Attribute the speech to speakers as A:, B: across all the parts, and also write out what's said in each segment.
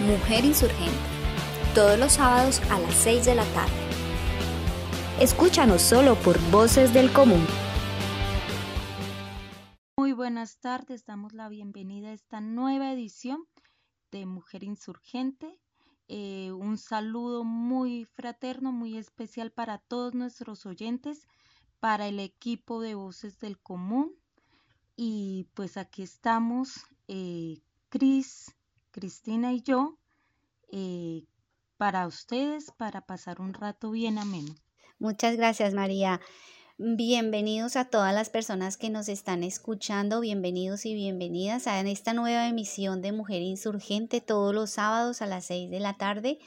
A: Mujer Insurgente, todos los sábados a las 6 de la tarde. Escúchanos solo por Voces del Común.
B: Muy buenas tardes, damos la bienvenida a esta nueva edición de Mujer Insurgente. Eh, un saludo muy fraterno, muy especial para todos nuestros oyentes, para el equipo de Voces del Común. Y pues aquí estamos, eh, Cris, Cristina y yo, eh, para ustedes, para pasar un rato bien ameno.
A: Muchas gracias, María. Bienvenidos a todas las personas que nos están escuchando, bienvenidos y bienvenidas a esta nueva emisión de Mujer Insurgente todos los sábados a las 6 de la tarde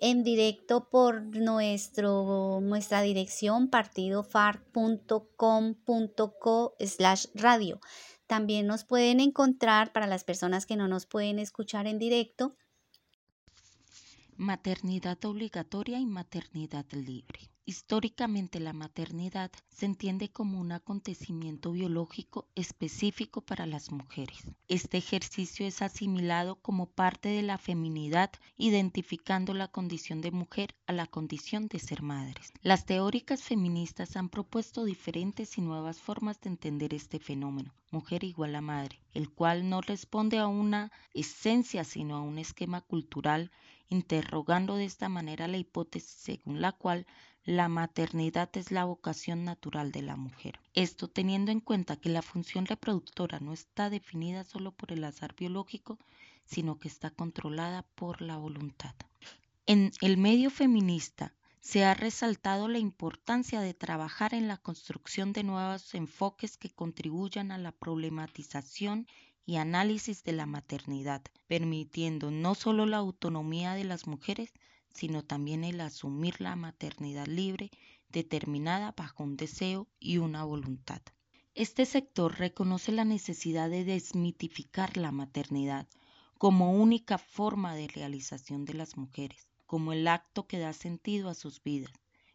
A: en directo por nuestro, nuestra dirección partidofarc.com.co slash radio. También nos pueden encontrar para las personas que no nos pueden escuchar en directo.
B: Maternidad obligatoria y maternidad libre. Históricamente la maternidad se entiende como un acontecimiento biológico específico para las mujeres. Este ejercicio es asimilado como parte de la feminidad, identificando la condición de mujer a la condición de ser madres. Las teóricas feministas han propuesto diferentes y nuevas formas de entender este fenómeno, mujer igual a madre, el cual no responde a una esencia sino a un esquema cultural, interrogando de esta manera la hipótesis según la cual la maternidad es la vocación natural de la mujer. Esto teniendo en cuenta que la función reproductora no está definida solo por el azar biológico, sino que está controlada por la voluntad. En el medio feminista se ha resaltado la importancia de trabajar en la construcción de nuevos enfoques que contribuyan a la problematización y análisis de la maternidad, permitiendo no solo la autonomía de las mujeres, sino también el asumir la maternidad libre determinada bajo un deseo y una voluntad. Este sector reconoce la necesidad de desmitificar la maternidad como única forma de realización de las mujeres, como el acto que da sentido a sus vidas,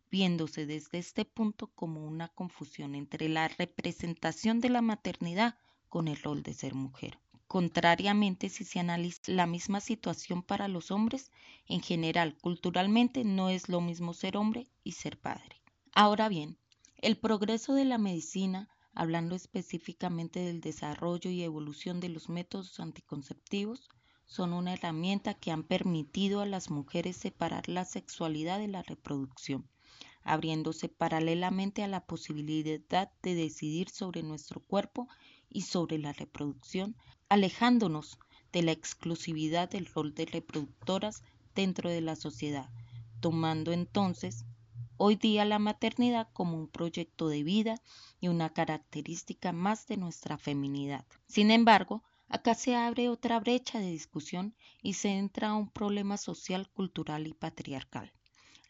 B: viéndose desde este punto como una confusión entre la representación de la maternidad con el rol de ser mujer. Contrariamente, si se analiza la misma situación para los hombres, en general, culturalmente no es lo mismo ser hombre y ser padre. Ahora bien, el progreso de la medicina, hablando específicamente del desarrollo y evolución de los métodos anticonceptivos, son una herramienta que han permitido a las mujeres separar la sexualidad de la reproducción, abriéndose paralelamente a la posibilidad de decidir sobre nuestro cuerpo y sobre la reproducción, alejándonos de la exclusividad del rol de reproductoras dentro de la sociedad, tomando entonces hoy día la maternidad como un proyecto de vida y una característica más de nuestra feminidad. Sin embargo, acá se abre otra brecha de discusión y se entra a un problema social, cultural y patriarcal.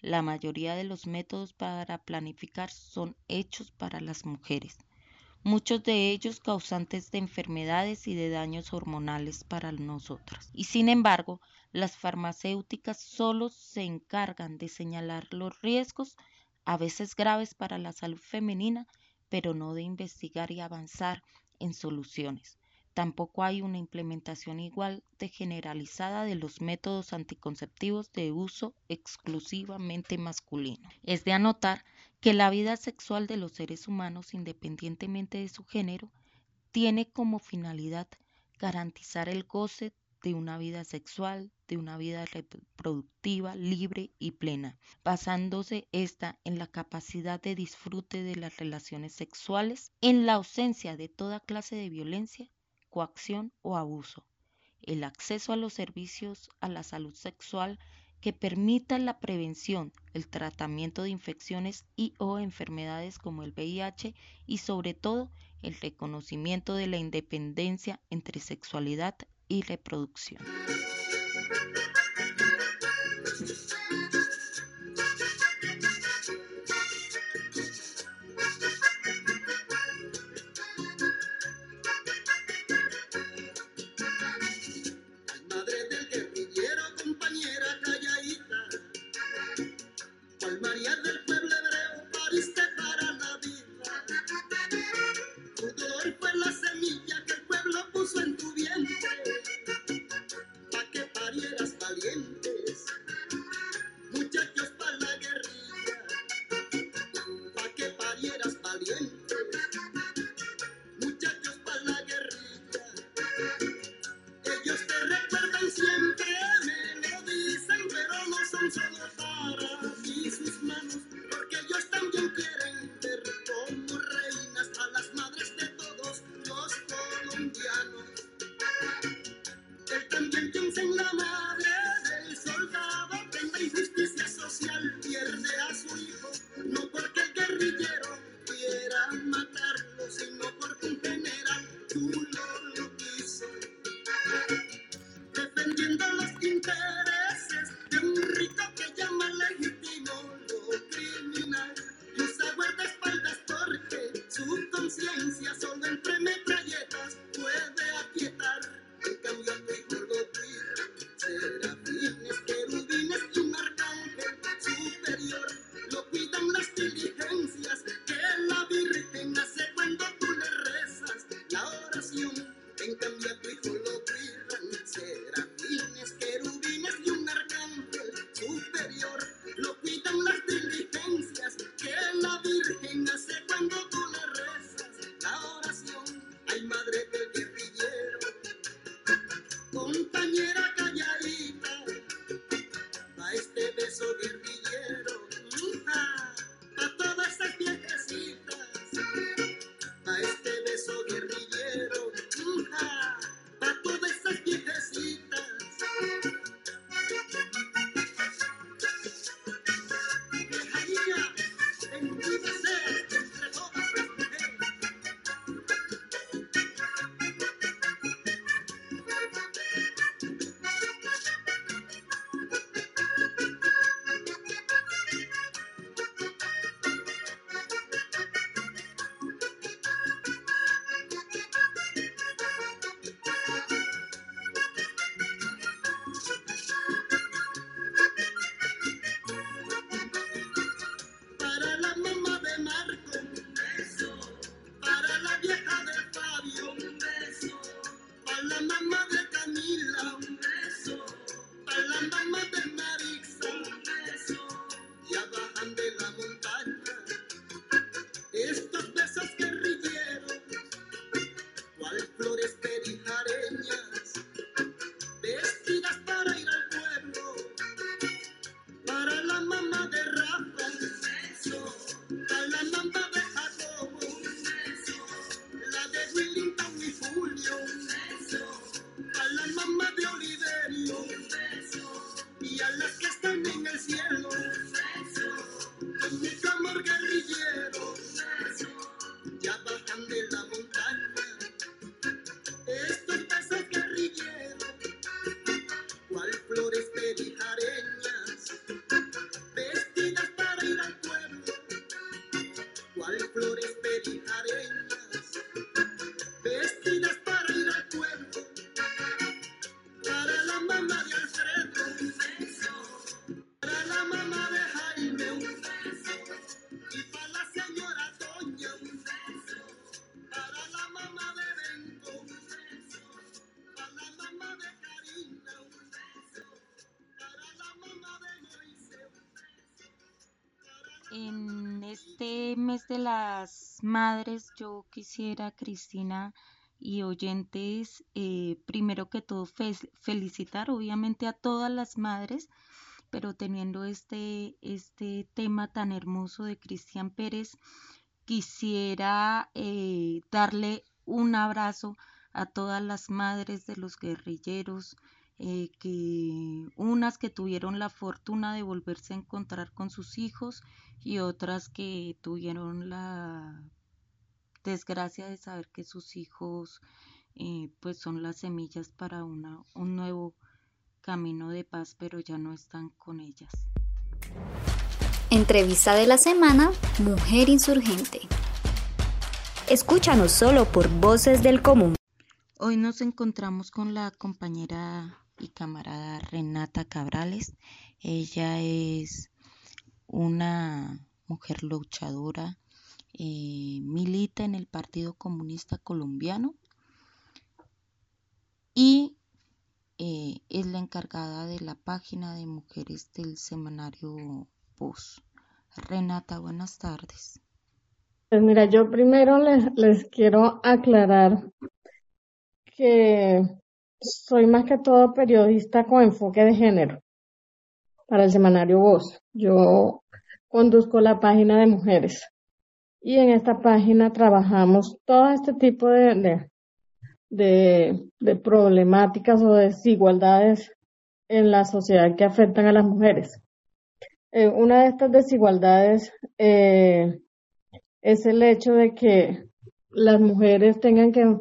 B: La mayoría de los métodos para planificar son hechos para las mujeres muchos de ellos causantes de enfermedades y de daños hormonales para nosotros. Y sin embargo, las farmacéuticas solo se encargan de señalar los riesgos, a veces graves para la salud femenina, pero no de investigar y avanzar en soluciones. Tampoco hay una implementación igual de generalizada de los métodos anticonceptivos de uso exclusivamente masculino. Es de anotar que la vida sexual de los seres humanos, independientemente de su género, tiene como finalidad garantizar el goce de una vida sexual, de una vida reproductiva, libre y plena, basándose esta en la capacidad de disfrute de las relaciones sexuales, en la ausencia de toda clase de violencia, coacción o abuso, el acceso a los servicios a la salud sexual que permitan la prevención, el tratamiento de infecciones y o enfermedades como el VIH y sobre todo el reconocimiento de la independencia entre sexualidad y reproducción. De las madres, yo quisiera, Cristina y oyentes, eh, primero que todo felicitar obviamente a todas las madres, pero teniendo este, este tema tan hermoso de Cristian Pérez, quisiera eh, darle un abrazo a todas las madres de los guerrilleros, eh, que unas que tuvieron la fortuna de volverse a encontrar con sus hijos y otras que tuvieron la desgracia de saber que sus hijos eh, pues son las semillas para una, un nuevo camino de paz, pero ya no están con ellas.
A: Entrevista de la semana, Mujer Insurgente. Escúchanos solo por Voces del Común.
B: Hoy nos encontramos con la compañera y camarada Renata Cabrales. Ella es una mujer luchadora, eh, milita en el Partido Comunista Colombiano y eh, es la encargada de la página de mujeres del semanario Voz. Renata, buenas tardes.
C: Pues mira, yo primero les quiero aclarar que soy más que todo periodista con enfoque de género para el semanario Voz. Yo conduzco la página de mujeres y en esta página trabajamos todo este tipo de, de, problemáticas o desigualdades en la sociedad que afectan a las mujeres. Eh, una de estas desigualdades eh, es el hecho de que las mujeres tengan que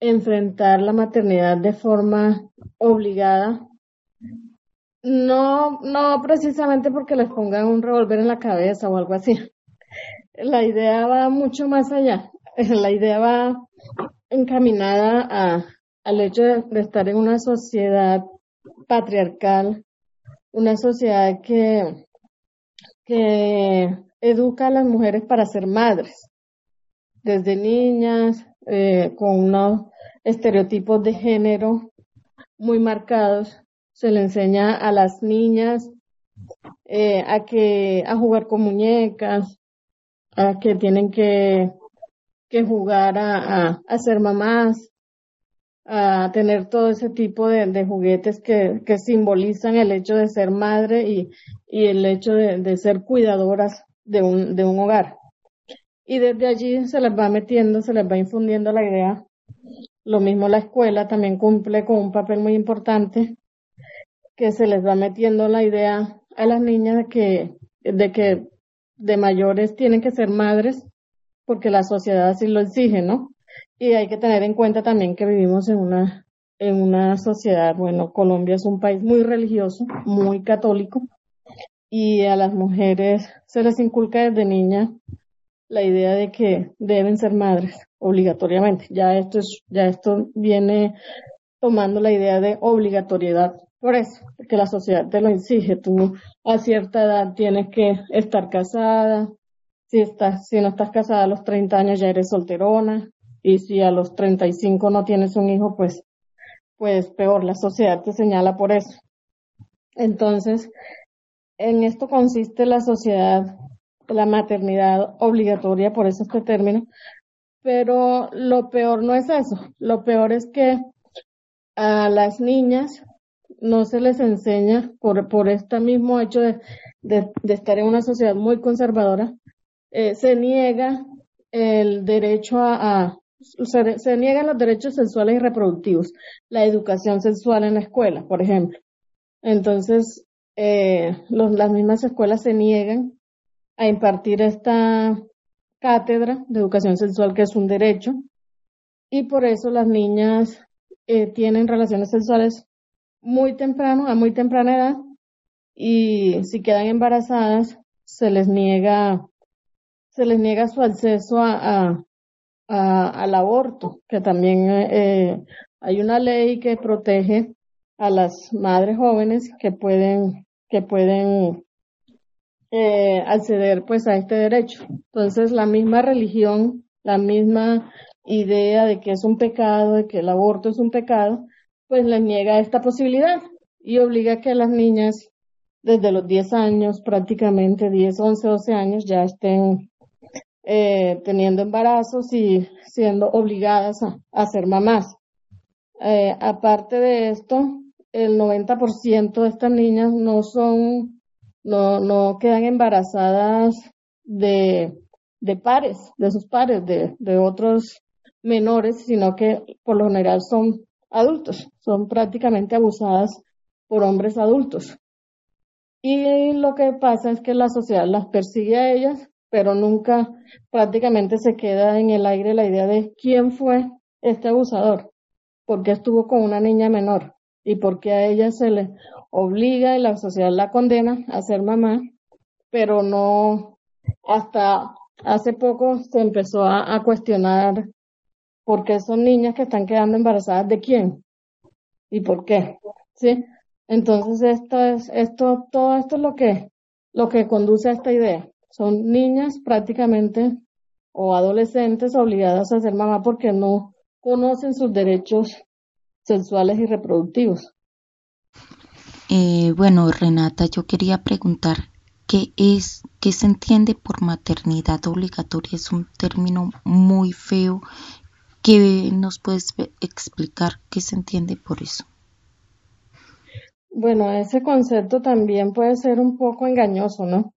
C: enfrentar la maternidad de forma obligada. No, no precisamente porque les pongan un revólver en la cabeza o algo así. La idea va mucho más allá. La idea va encaminada a, al hecho de, estar en una sociedad patriarcal, una sociedad que, que educa a las mujeres para ser madres, desde niñas, eh, con unos estereotipos de género muy marcados. Se le enseña a las niñas eh, a que a jugar con muñecas, a que tienen que, que jugar a, a, ser mamás, a tener todo ese tipo de, juguetes que, que, simbolizan el hecho de ser madre y, y el hecho de, de, ser cuidadoras de un, de un hogar. Y desde allí se les va metiendo, se les va infundiendo la idea. Lo mismo la escuela también cumple con un papel muy importante, que se les va metiendo la idea a las niñas de que, de que de mayores tienen que ser madres porque la sociedad así lo exige, ¿no? Y hay que tener en cuenta también que vivimos en una, en una sociedad, bueno, Colombia es un país muy religioso, muy católico, y a las mujeres se les inculca desde niña la idea de que deben ser madres obligatoriamente. Ya esto es, ya esto viene tomando la idea de obligatoriedad por eso, porque la sociedad te lo exige. Tú a cierta edad tienes que estar casada. Si estás, si no estás casada a los 30 años ya eres solterona. Y si a los 35 no tienes un hijo, pues, pues peor, la sociedad te señala por eso. Entonces, en esto consiste la sociedad, la maternidad obligatoria, por eso este término. Pero lo peor no es eso. Lo peor es que a las niñas no se les enseña por, por este mismo hecho de, de, estar en una sociedad muy conservadora, eh, se niega el derecho a, se, niegan los derechos sexuales y reproductivos, la educación sexual en la escuela, por ejemplo. Entonces, eh, las mismas escuelas se niegan a impartir esta cátedra de educación sexual que es un derecho y por eso las niñas eh, tienen relaciones sexuales muy temprano, a muy temprana edad, y si quedan embarazadas, se les niega, se les niega su acceso a, al aborto, que también eh, hay una ley que protege a las madres jóvenes que pueden, que pueden eh, acceder pues a este derecho. Entonces la misma religión, la misma idea de que es un pecado, de que el aborto es un pecado, pues les niega esta posibilidad y obliga a que las niñas desde los 10 años, prácticamente 10, 11, 12 años, ya estén eh, teniendo embarazos y siendo obligadas a, ser mamás. Eh, aparte de esto, el 90% de estas niñas no son, no, no quedan embarazadas de, de pares, de sus pares, de, de otros menores, sino que por lo general son adultos, son prácticamente abusadas por hombres adultos. Y lo que pasa es que la sociedad las persigue a ellas, pero nunca prácticamente se queda en el aire la idea de quién fue este abusador, por qué estuvo con una niña menor y por qué a ella se le obliga y la sociedad la condena a ser mamá, pero no hasta hace poco se empezó a, a cuestionar porque son niñas que están quedando embarazadas de quién y por qué, ¿sí? Entonces esto es, esto, todo esto es lo que, lo que conduce a esta idea. Son niñas prácticamente o adolescentes obligadas a ser mamá porque no conocen sus derechos sexuales y reproductivos.
B: Eh, bueno, Renata, yo quería preguntar qué es, qué se entiende por maternidad obligatoria. Es un término muy feo ¿Qué nos puedes explicar qué se entiende por eso?
C: Bueno, ese concepto también puede ser un poco engañoso, ¿no?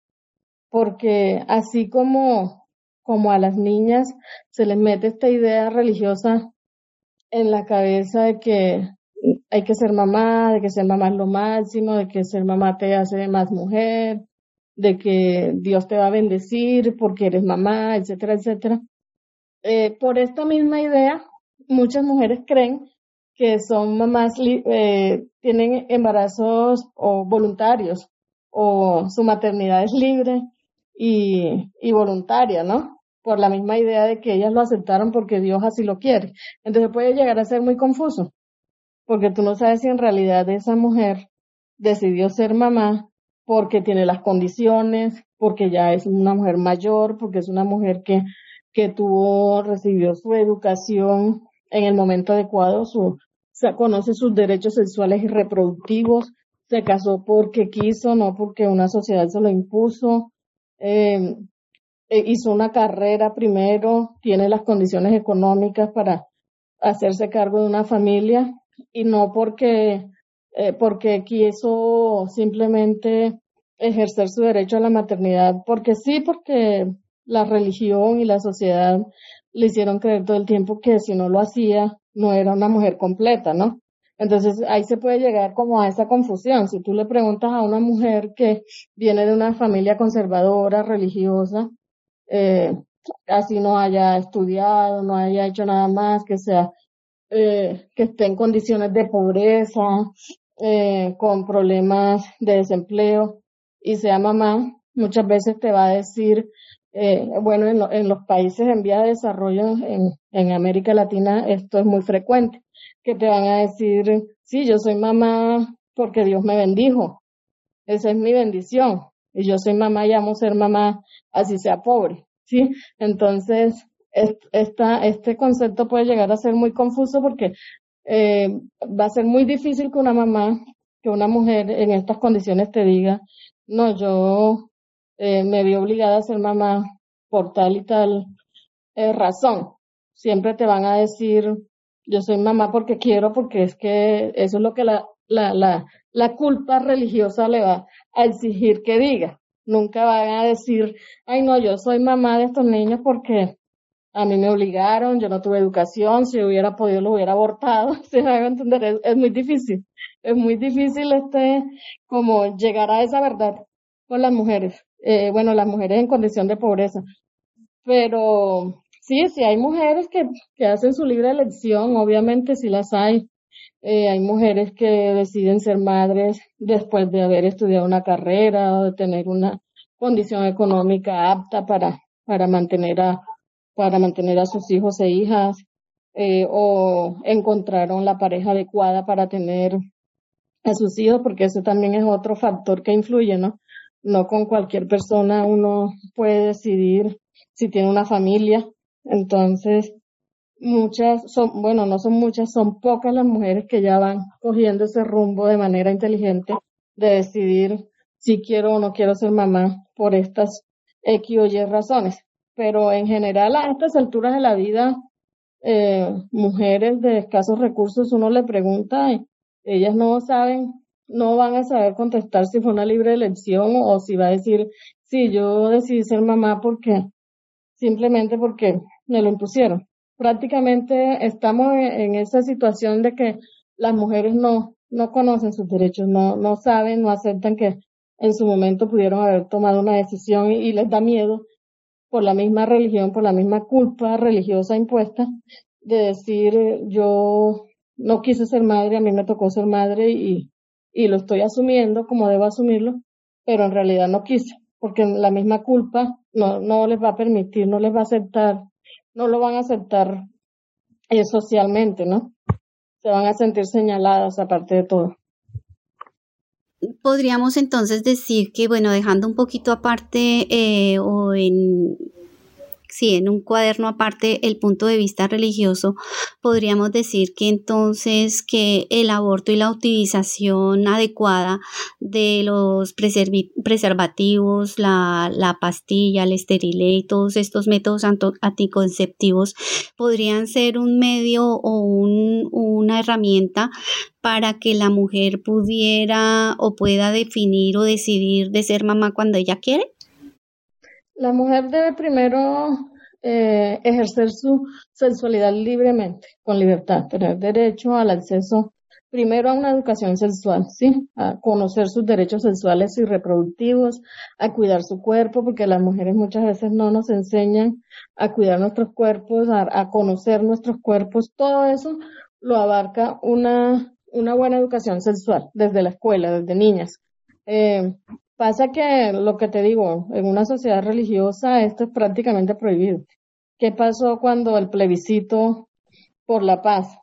C: Porque así como, como a las niñas se les mete esta idea religiosa en la cabeza de que hay que ser mamá, de que ser mamá es lo máximo, de que ser mamá te hace más mujer, de que Dios te va a bendecir porque eres mamá, etcétera, etcétera. Eh, por esta misma idea, muchas mujeres creen que son mamás, eh, tienen embarazos o voluntarios o su maternidad es libre y, y voluntaria, ¿no? Por la misma idea de que ellas lo aceptaron porque Dios así lo quiere. Entonces puede llegar a ser muy confuso, porque tú no sabes si en realidad esa mujer decidió ser mamá porque tiene las condiciones, porque ya es una mujer mayor, porque es una mujer que, que tuvo, recibió su educación en el momento adecuado, su, conoce sus derechos sexuales y reproductivos, se casó porque quiso, no porque una sociedad se lo impuso, eh, eh, hizo una carrera primero, tiene las condiciones económicas para hacerse cargo de una familia y no porque, eh, porque quiso simplemente ejercer su derecho a la maternidad, porque sí, porque la religión y la sociedad le hicieron creer todo el tiempo que si no lo hacía, no era una mujer completa, ¿no? Entonces ahí se puede llegar como a esa confusión. Si tú le preguntas a una mujer que viene de una familia conservadora, religiosa, eh, así no haya estudiado, no haya hecho nada más, que sea, eh, que esté en condiciones de pobreza, eh, con problemas de desempleo y sea mamá, muchas veces te va a decir, eh, bueno, en, en, los países en vía de desarrollo, en, en América Latina, esto es muy frecuente, que te van a decir, sí, yo soy mamá porque Dios me bendijo, esa es mi bendición, y yo soy mamá y amo ser mamá, así sea pobre, ¿sí? Entonces, esta, este concepto puede llegar a ser muy confuso porque eh, va a ser muy difícil que una mamá, que una mujer en estas condiciones te diga, no, yo eh, me vi obligada a ser mamá por tal y tal eh, razón. Siempre te van a decir, yo soy mamá porque quiero, porque es que eso es lo que la, la, la, la culpa religiosa le va a exigir que diga. Nunca van a decir, ay no, yo soy mamá de estos niños porque a mí me obligaron, yo no tuve educación, si hubiera podido lo hubiera abortado, se va a entender, es, es, muy difícil, es muy difícil este, como llegar a esa verdad con las mujeres, eh, bueno, las mujeres en condición de pobreza, pero sí, sí hay mujeres que, que hacen su libre elección, obviamente sí las hay, eh, hay mujeres que deciden ser madres después de haber estudiado una carrera o de tener una condición económica apta para, para mantener a, para mantener a sus hijos e hijas, eh, o encontraron la pareja adecuada para tener a sus hijos, porque eso también es otro factor que influye, ¿no? No con cualquier persona uno puede decidir si tiene una familia. Entonces, muchas son, bueno, no son muchas, son pocas las mujeres que ya van cogiendo ese rumbo de manera inteligente de decidir si quiero o no quiero ser mamá por estas X o Y razones. Pero en general a estas alturas de la vida, eh, mujeres de escasos recursos, uno le pregunta, ellas no saben, no van a saber contestar si fue una libre elección o si va a decir, sí, yo decidí ser mamá porque, simplemente porque me lo impusieron prácticamente estamos en esa situación de que las mujeres no, no conocen sus derechos, no, no saben, no aceptan que en su momento pudieron haber tomado una decisión y, les da miedo por la misma religión, por la misma culpa religiosa impuesta de decir yo no quise ser madre, a mí me tocó ser madre y, y lo estoy asumiendo como debo asumirlo, pero en realidad no quise, porque la misma culpa no, no les va a permitir, no les va a aceptar no lo van a aceptar eh, socialmente, ¿no? Se van a sentir señaladas aparte de todo.
A: Podríamos entonces decir que, bueno, dejando un poquito aparte eh, o en sí, en un cuaderno aparte el punto de vista religioso, podríamos decir que entonces que el aborto y la utilización adecuada de los preservativos, la, la pastilla, el esterile y todos estos métodos anticonceptivos podrían ser un medio o un, una herramienta para que la mujer pudiera o pueda definir o decidir de ser mamá cuando ella quiere?
C: La mujer debe primero eh, ejercer su sexualidad libremente, con libertad, tener derecho al acceso primero a una educación sexual, ¿sí? A conocer sus derechos sexuales y reproductivos, a cuidar su cuerpo, porque las mujeres muchas veces no nos enseñan a cuidar nuestros cuerpos, a, conocer nuestros cuerpos, todo eso lo abarca una, una buena educación sexual desde la escuela, desde niñas. Eh, pasa que lo que te digo, en una sociedad religiosa esto es prácticamente prohibido. ¿Qué pasó cuando el plebiscito por la paz?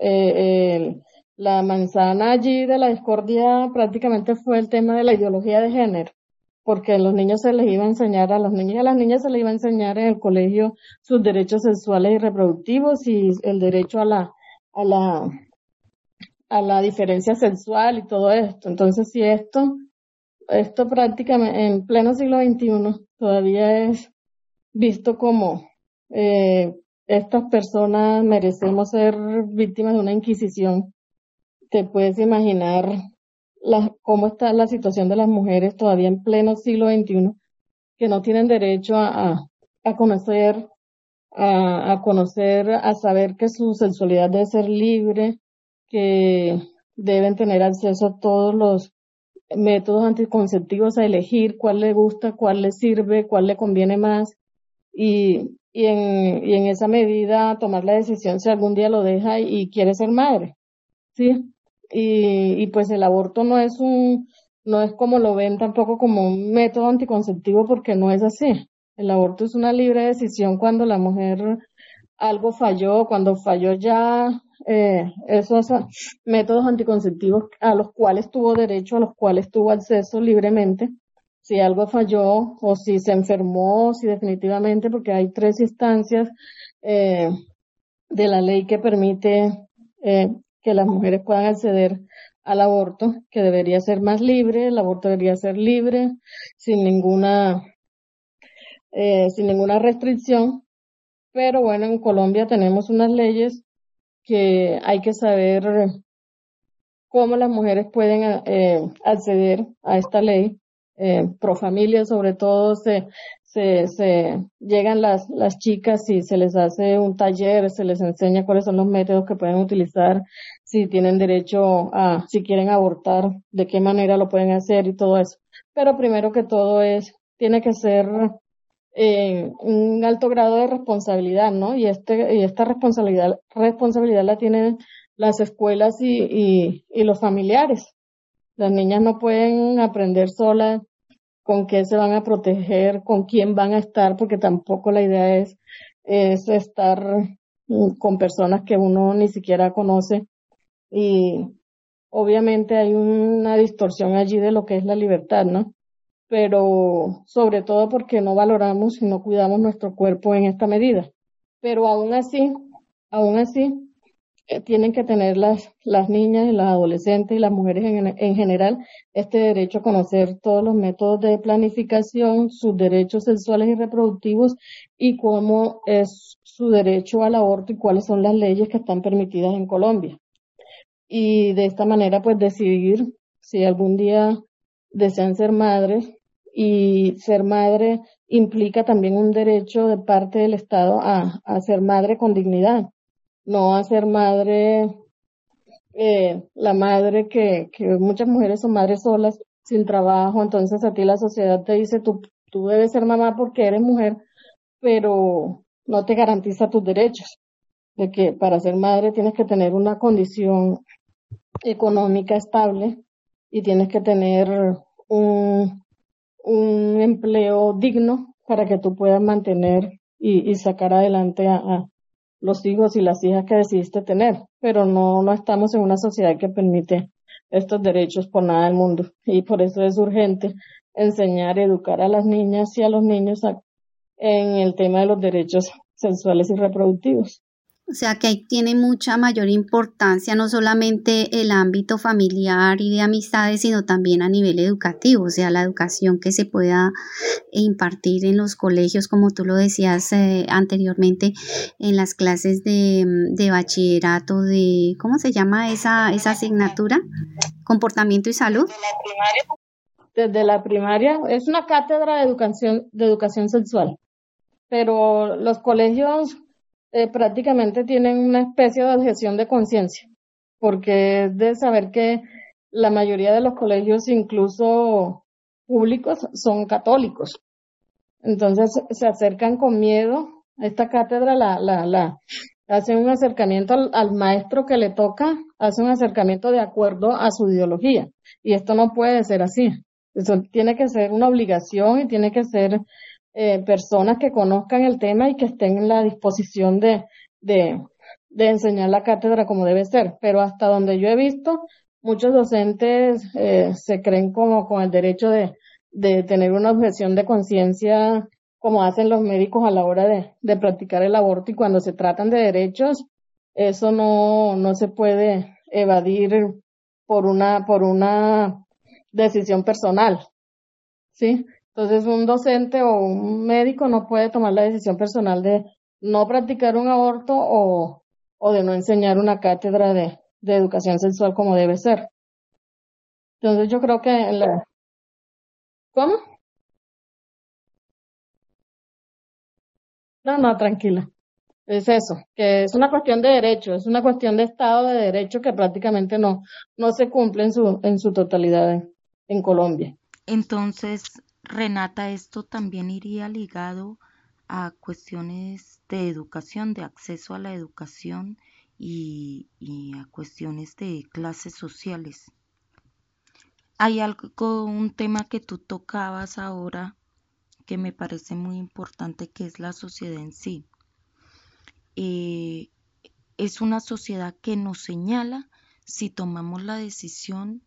C: Eh, la manzana allí de la discordia prácticamente fue el tema de la ideología de género, porque a los niños se les iba a enseñar, a los niños y a las niñas se les iba a enseñar en el colegio sus derechos sexuales y reproductivos y el derecho a la, a la, a la diferencia sexual y todo esto. Entonces, si esto, esto prácticamente en pleno siglo XXI todavía es visto como eh, estas personas merecemos ser víctimas de una inquisición. Te puedes imaginar cómo está la situación de las mujeres todavía en pleno siglo XXI, que no tienen derecho a, conocer, a, conocer, a saber que su sexualidad debe ser libre, que deben tener acceso a todos los métodos anticonceptivos, a elegir cuál le gusta, cuál le sirve, cuál le conviene más y, y, en, y en esa medida tomar la decisión si algún día lo deja y quiere ser madre. ¿sí? y, y pues el aborto no es un, no es como lo ven tampoco como un método anticonceptivo porque no es así. El aborto es una libre decisión cuando la mujer algo falló, cuando falló ya eh, esos métodos anticonceptivos a los cuales tuvo derecho, a los cuales tuvo acceso libremente. Si algo falló o si se enfermó, si definitivamente, porque hay tres instancias eh, de la ley que permite eh, que las mujeres puedan acceder al aborto, que debería ser más libre, el aborto debería ser libre, sin ninguna, eh, sin ninguna restricción. Pero bueno, en Colombia tenemos unas leyes que hay que saber cómo las mujeres pueden eh, acceder a esta ley. Eh, pro familia sobre todo se, se, se llegan las, las chicas y se les hace un taller, se les enseña cuáles son los métodos que pueden utilizar, si tienen derecho a, si quieren abortar, de qué manera lo pueden hacer y todo eso. Pero primero que todo es, tiene que ser eh, un alto grado de responsabilidad, ¿no? Y este, esta responsabilidad, responsabilidad la tienen las escuelas y, y, y los familiares. Las niñas no pueden aprender solas con qué se van a proteger, con quién van a estar, porque tampoco la idea es, es estar mm, con personas que uno ni siquiera conoce. Y obviamente hay una distorsión allí de lo que es la libertad, ¿no? Pero sobre todo porque no valoramos y no cuidamos nuestro cuerpo en esta medida. Pero aún así, aún así, eh, tienen que tener las, las niñas, las adolescentes y las mujeres en, en, general este derecho a conocer todos los métodos de planificación, sus derechos sexuales y reproductivos y cómo es su derecho al aborto y cuáles son las leyes que están permitidas en Colombia. Y de esta manera, pues decidir si algún día desean ser madres y ser madre implica también un derecho de parte del Estado a, ser madre con dignidad no a ser madre, eh, la madre que, que muchas mujeres son madres solas, sin trabajo, entonces a ti la sociedad te dice, tú, tú debes ser mamá porque eres mujer, pero no te garantiza tus derechos, de que para ser madre tienes que tener una condición económica estable y tienes que tener un, un empleo digno para que tú puedas mantener y, sacar adelante a, los hijos y las hijas que decidiste tener, pero no, no estamos en una sociedad que permite estos derechos por nada del mundo y por eso es urgente enseñar, educar a las niñas y a los niños en el tema de los derechos sexuales y reproductivos.
A: O sea que ahí tiene mucha mayor importancia no solamente el ámbito familiar y de amistades, sino también a nivel educativo, o sea, la educación que se pueda impartir en los colegios, como tú lo decías eh, anteriormente, en las clases de, de, bachillerato, de, ¿cómo se llama esa, esa asignatura? Comportamiento y salud.
C: Desde la primaria, es una cátedra de educación, de educación sexual. pero los colegios eh, prácticamente tienen una especie de objeción de conciencia, porque es de saber que la mayoría de los colegios, incluso públicos, son católicos. Entonces se acercan con miedo a esta cátedra, la, la, la, hacen un acercamiento al, maestro que le toca, hace un acercamiento de acuerdo a su ideología. Y esto no puede ser así. Eso tiene que ser una obligación y tiene que ser eh, personas que conozcan el tema y que estén en la disposición de, de, enseñar la cátedra como debe ser. Pero hasta donde yo he visto, muchos docentes eh, se creen como con el derecho de, de tener una objeción de conciencia como hacen los médicos a la hora de, de, practicar el aborto y cuando se tratan de derechos, eso no, no se puede evadir por una, por una decisión personal. ¿Sí? Entonces un docente o un médico no puede tomar la decisión personal de no practicar un aborto o, de no enseñar una cátedra de, educación sexual como debe ser. Entonces yo creo que la... ¿Cómo? No, no, tranquila. Es eso, que es una cuestión de derecho, es una cuestión de Estado de Derecho que prácticamente no, no se cumple en su, en su totalidad en Colombia.
B: Entonces, Renata, esto también iría ligado a cuestiones de educación, de acceso a la educación y, a cuestiones de clases sociales. Hay algo, un tema que tú tocabas ahora que me parece muy importante, que es la sociedad en sí. Eh, es una sociedad que nos señala si tomamos la decisión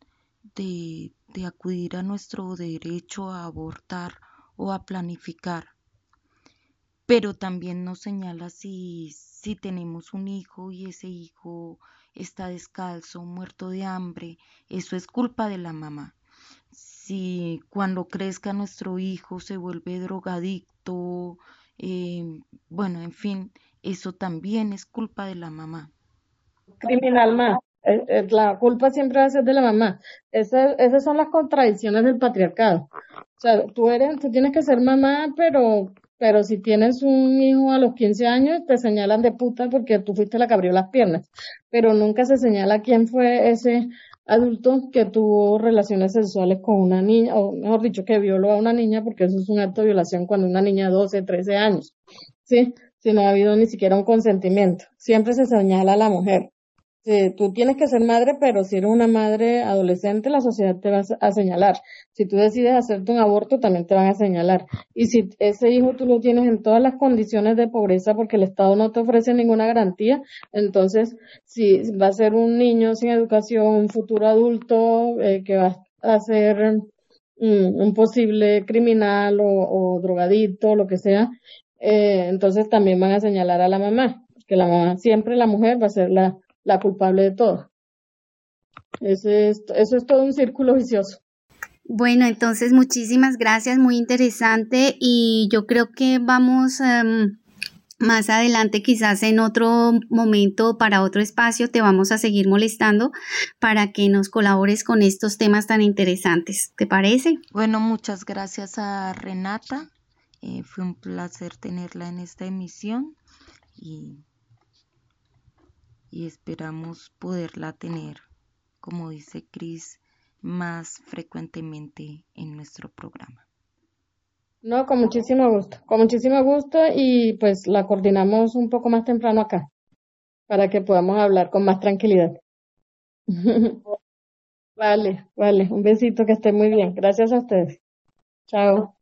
B: de, acudir a nuestro derecho a abortar o a planificar. Pero también nos señala si, si tenemos un hijo y ese hijo está descalzo, muerto de hambre, eso es culpa de la mamá si cuando crezca nuestro hijo se vuelve drogadicto, eh, bueno, en fin, eso también es culpa de la mamá.
C: Criminal más. Eh, eh, la culpa siempre va a ser de la mamá. Esas, son las contradicciones del patriarcado. O sea, tú eres, tú tienes que ser mamá, pero, pero si tienes un hijo a los 15 años, te señalan de puta porque tú fuiste la que abrió las piernas. Pero nunca se señala quién fue ese adulto que tuvo relaciones sexuales con una niña, o mejor dicho, que violó a una niña, porque eso es un acto de violación cuando una niña de 12, 13 años, ¿sí? Si no ha habido ni siquiera un consentimiento. Siempre se señala a la mujer tú tienes que ser madre, pero si eres una madre adolescente, la sociedad te va a señalar. Si tú decides hacerte un aborto, también te van a señalar. Y si ese hijo tú lo tienes en todas las condiciones de pobreza porque el Estado no te ofrece ninguna garantía, entonces si va a ser un niño sin educación, un futuro adulto eh, que va a ser un posible criminal o, drogadito, lo que sea, eh, entonces también van a señalar a la mamá, que la mamá, siempre la mujer va a ser la la culpable de todo. eso es todo un círculo vicioso.
A: Bueno, entonces muchísimas gracias, muy interesante y yo creo que vamos em, más adelante, quizás en otro momento, para otro espacio, te vamos a seguir molestando para que nos colabores con estos temas tan interesantes. ¿Te parece?
B: Bueno, muchas gracias a Renata. Eh, fue un placer tenerla en esta emisión y y esperamos poderla tener, como dice Cris, más frecuentemente en nuestro programa.
C: No, con muchísimo gusto, con muchísimo gusto y pues la coordinamos un poco más temprano acá para que podamos hablar con más tranquilidad. vale, vale, un besito, que esté muy bien. Gracias a ustedes. Chao.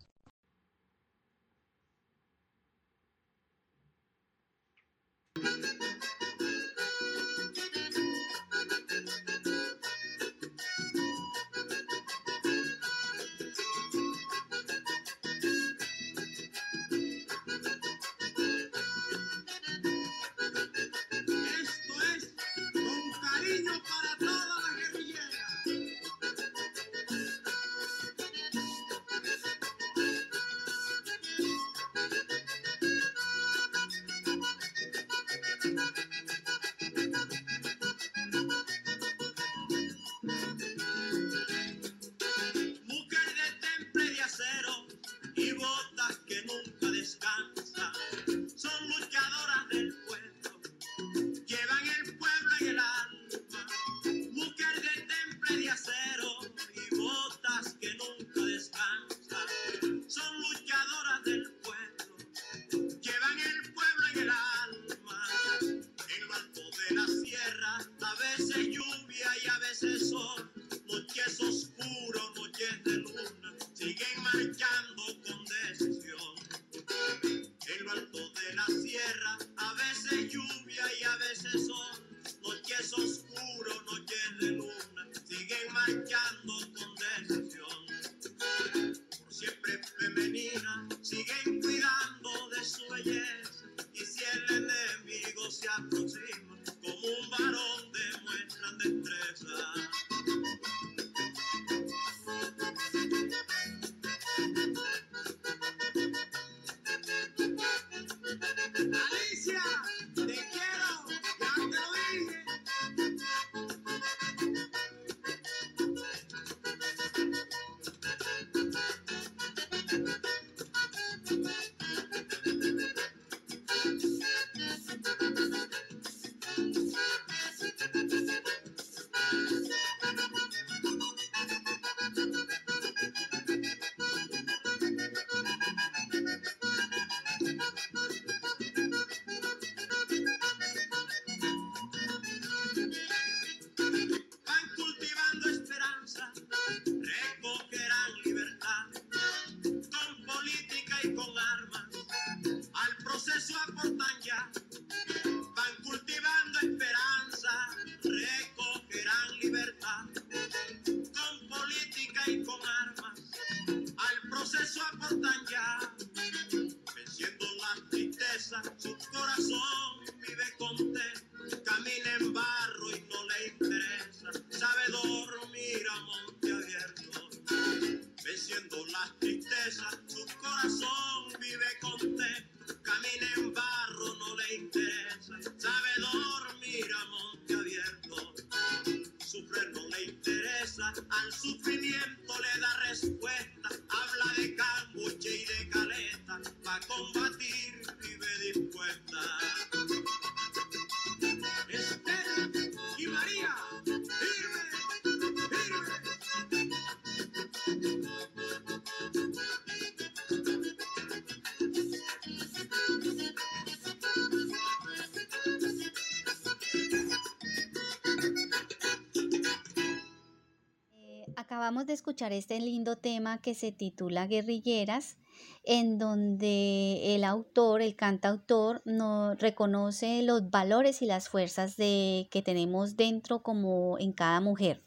A: Acabamos de escuchar este lindo tema que se titula Guerrilleras, en donde el autor, el cantautor, nos reconoce los valores y las fuerzas de, que tenemos dentro como en cada mujer.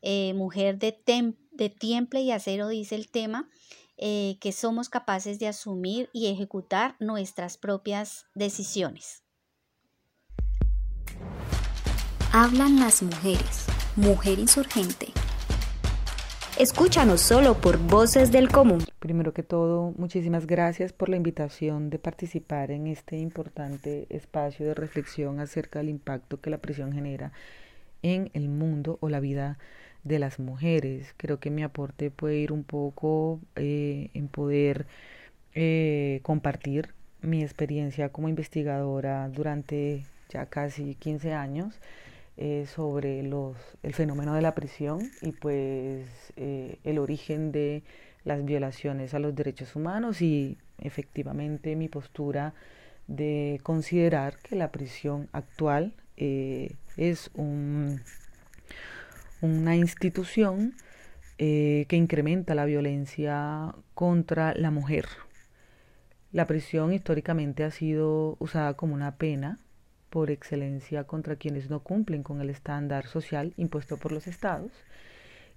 A: Eh, mujer de, de tiemple y acero, dice el tema, eh, que somos capaces de asumir y ejecutar nuestras propias decisiones.
D: Hablan las mujeres. Mujer insurgente. Escúchanos solo por Voces del Común.
E: Primero que todo, muchísimas gracias por la invitación de participar en este importante espacio de reflexión acerca del impacto que la prisión genera en el mundo o la vida de las mujeres. Creo que mi aporte puede ir un poco eh, en poder eh, compartir mi experiencia como investigadora durante ya casi 15 años eh, sobre los, el fenómeno de la prisión y pues eh, el origen de las violaciones a los derechos humanos y efectivamente mi postura de considerar que la prisión actual eh, es un, una institución que incrementa la violencia contra la mujer. La prisión históricamente ha sido usada como una pena por excelencia contra quienes no cumplen con el estándar social impuesto por los estados.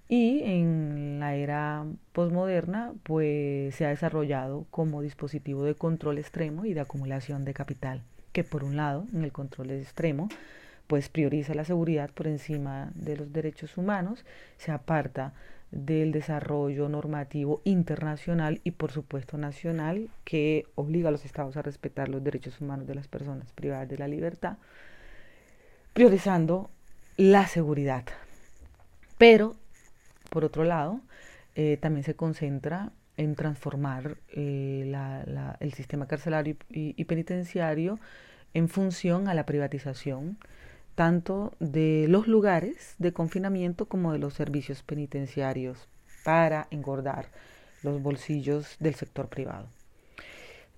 E: Y en la era posmoderna, pues se ha desarrollado como dispositivo de control extremo y de acumulación de capital, que por un lado, en el control extremo, pues prioriza la seguridad por encima de los derechos humanos, se aparta del desarrollo normativo internacional y por supuesto nacional que obliga a los estados a respetar los derechos humanos de las personas privadas de la libertad, priorizando la seguridad. Pero, por otro lado, eh, también se concentra en transformar eh, el sistema carcelario y penitenciario en función a la privatización tanto de los lugares de confinamiento como de los servicios penitenciarios para engordar los bolsillos del sector privado.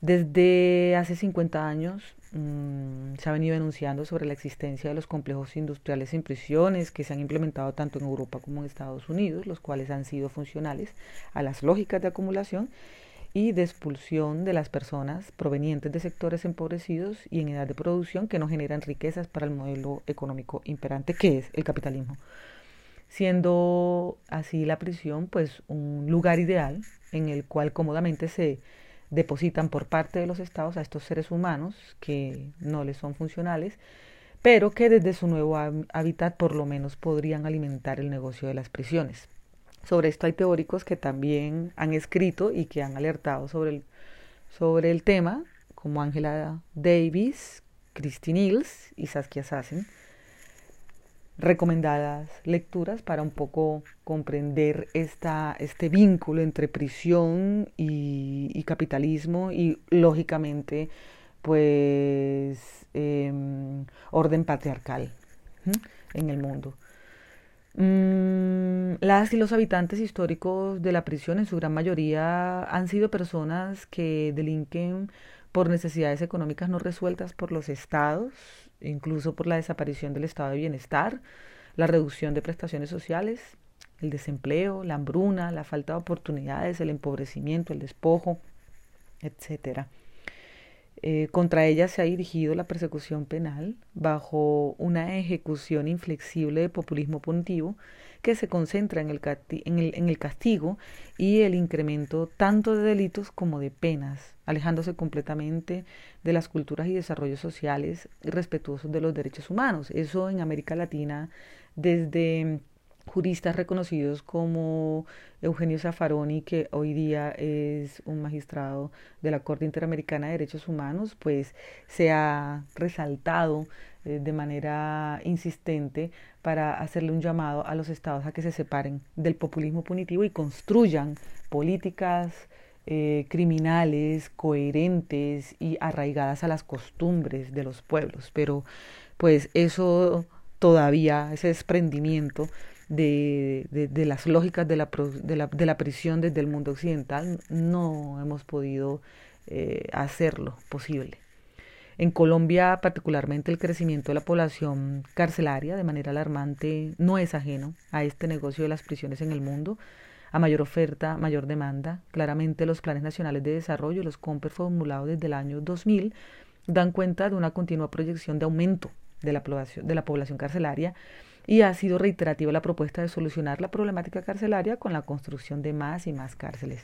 E: Desde hace 50 años mm, se ha venido denunciando sobre la existencia de los complejos industriales en prisiones que se han implementado tanto en Europa como en Estados Unidos, los cuales han sido funcionales a las lógicas de acumulación y de expulsión de las personas provenientes de sectores empobrecidos y en edad de producción que no generan riquezas para el modelo económico imperante que es el capitalismo. Siendo así la prisión pues un lugar ideal en el cual cómodamente se depositan por parte de los estados a estos seres humanos que no les son funcionales, pero que desde su nuevo hábitat por lo menos podrían alimentar el negocio de las prisiones. Sobre esto hay teóricos que también han escrito y que han alertado sobre el, sobre el tema, como Angela Davis, Christine Niels y Saskia Sassen. Recomendadas lecturas para un poco comprender esta, este vínculo entre prisión y, capitalismo y, lógicamente, pues, em, orden patriarcal en el mundo. Mm, las y los habitantes históricos de la prisión en su gran mayoría han sido personas que delinquen por necesidades económicas no resueltas por los estados, incluso por la desaparición del estado de bienestar, la reducción de prestaciones sociales, el desempleo, la hambruna, la falta de oportunidades, el empobrecimiento, el despojo, etcétera. Eh, contra ella se ha dirigido la persecución penal bajo una ejecución inflexible de populismo punitivo que se concentra en el, en, el, en el, castigo y el incremento tanto de delitos como de penas, alejándose completamente de las culturas y desarrollos sociales respetuosos de los derechos humanos. Eso en América Latina desde juristas reconocidos como Eugenio Zaffaroni, que hoy día es un magistrado de la Corte Interamericana de Derechos Humanos, pues se ha resaltado eh, de manera insistente para hacerle un llamado a los estados a que se separen del populismo punitivo y construyan políticas eh, criminales, coherentes y arraigadas a las costumbres de los pueblos. Pero pues eso todavía, ese desprendimiento de, las lógicas de la, de, la, de la, prisión desde el mundo occidental, no hemos podido eh, hacerlo posible. En Colombia, particularmente, el crecimiento de la población carcelaria de manera alarmante no es ajeno a este negocio de las prisiones en el mundo. A mayor oferta, mayor demanda. Claramente los planes nacionales de desarrollo, los COMPER formulados desde el año 2000, dan cuenta de una continua proyección de aumento de la población, de la población carcelaria y ha sido reiterativa la propuesta de solucionar la problemática carcelaria con la construcción de más y más cárceles.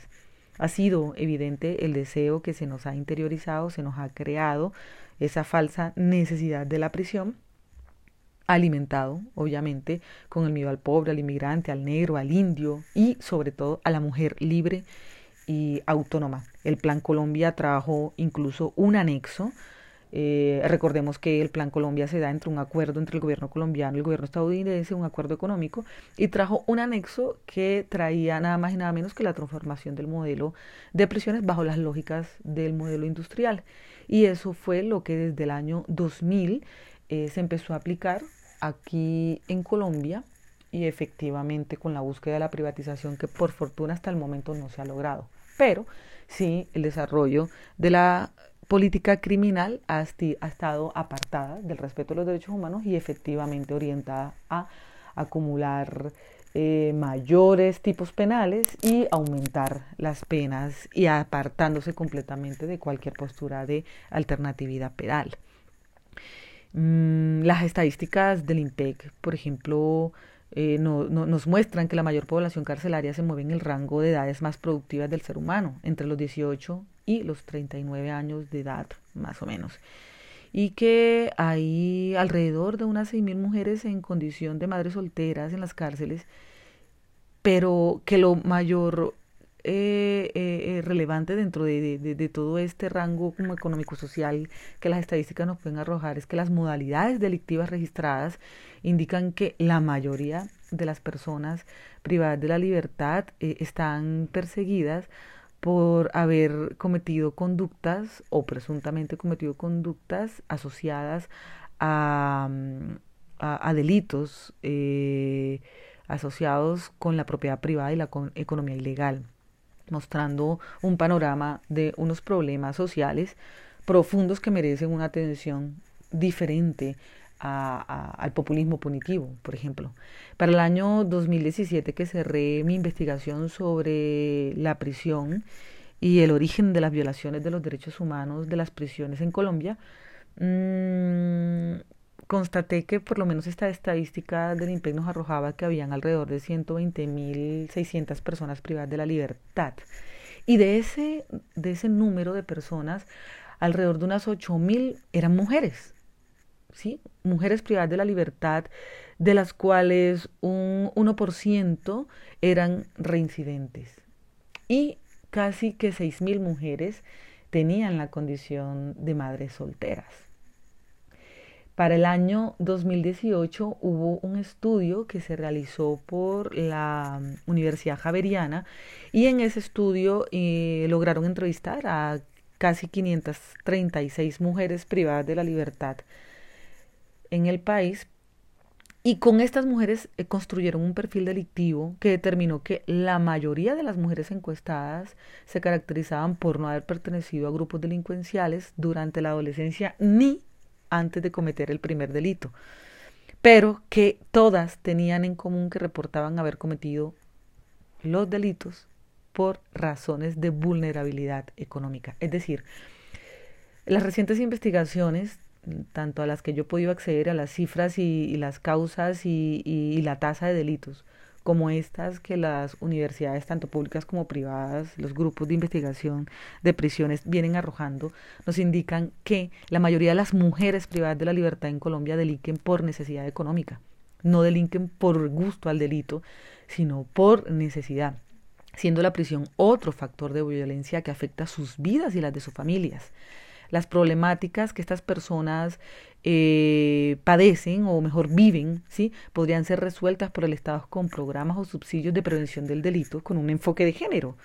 E: Ha sido evidente el deseo que se nos ha interiorizado, se nos ha creado esa falsa necesidad de la prisión, alimentado, obviamente, con el miedo al pobre, al inmigrante, al negro, al indio y sobre todo a la mujer libre y autónoma. El Plan Colombia trabajó incluso un anexo. Eh, recordemos que el Plan Colombia se da entre un acuerdo entre el gobierno colombiano y el gobierno estadounidense, un acuerdo económico, y trajo un anexo que traía nada más y nada menos que la transformación del modelo de prisiones bajo las lógicas del modelo industrial. Y eso fue lo que desde el año 2000 eh, se empezó a aplicar aquí en Colombia y efectivamente con la búsqueda de la privatización que por fortuna hasta el momento no se ha logrado. Pero sí el desarrollo de la política criminal ha, estado apartada del respeto a los derechos humanos y efectivamente orientada a acumular eh, mayores tipos penales y aumentar las penas y apartándose completamente de cualquier postura de alternatividad penal. Mm, las estadísticas del INPEC, por ejemplo, eh, no, nos muestran que la mayor población carcelaria se mueve en el rango de edades más productivas del ser humano, entre los 18 y los 39 años de edad, más o menos. Y que hay alrededor de unas 6.000 mujeres en condición de madres solteras en las cárceles, pero que lo mayor eh, eh, eh relevante dentro de, todo este rango como económico-social que las estadísticas nos pueden arrojar es que las modalidades delictivas registradas indican que la mayoría de las personas privadas de la libertad eh, están perseguidas por haber cometido conductas o presuntamente cometido conductas asociadas a, mm, a, delitos eh, asociados con la propiedad privada y la economía ilegal, mostrando un panorama de unos problemas sociales profundos que merecen una atención diferente al populismo punitivo, por ejemplo. Para el año 2017 que cerré mi investigación sobre la prisión y el origen de las violaciones de los derechos humanos de las prisiones en Colombia, mmm, constaté que por lo menos esta estadística del INPEC nos arrojaba que habían alrededor de 120.600 personas privadas de la libertad. Y de ese, de ese número de personas, alrededor de unas 8.000 eran mujeres. ¿sí? Mujeres privadas de la libertad, de las cuales un 1% eran reincidentes. Y casi que 6.000 mujeres tenían la condición de madres solteras. Para el año 2018 hubo un estudio que se realizó por la Universidad Javeriana y en ese estudio eh, lograron entrevistar a casi 536 mujeres privadas de la libertad en el país. Y con estas mujeres eh, construyeron un perfil delictivo que determinó que la mayoría de las mujeres encuestadas se caracterizaban por no haber pertenecido a grupos delincuenciales durante la adolescencia ni antes de cometer el primer delito, pero que todas tenían en común que reportaban haber cometido los delitos por razones de vulnerabilidad económica. Es decir, las recientes investigaciones tanto a las que yo he podido acceder, a las cifras y, las causas y, la tasa de delitos, como estas que las universidades, tanto públicas como privadas, los grupos de investigación de prisiones vienen arrojando, nos indican que la mayoría de las mujeres privadas de la libertad en Colombia delinquen por necesidad económica. No delinquen por gusto al delito, sino por necesidad, siendo la prisión otro factor de violencia que afecta sus vidas y las de sus familias. Las problemáticas que estas personas eh, padecen o mejor viven, ¿sí? podrían ser resueltas por el Estado con programas o subsidios de prevención del delito con un enfoque de género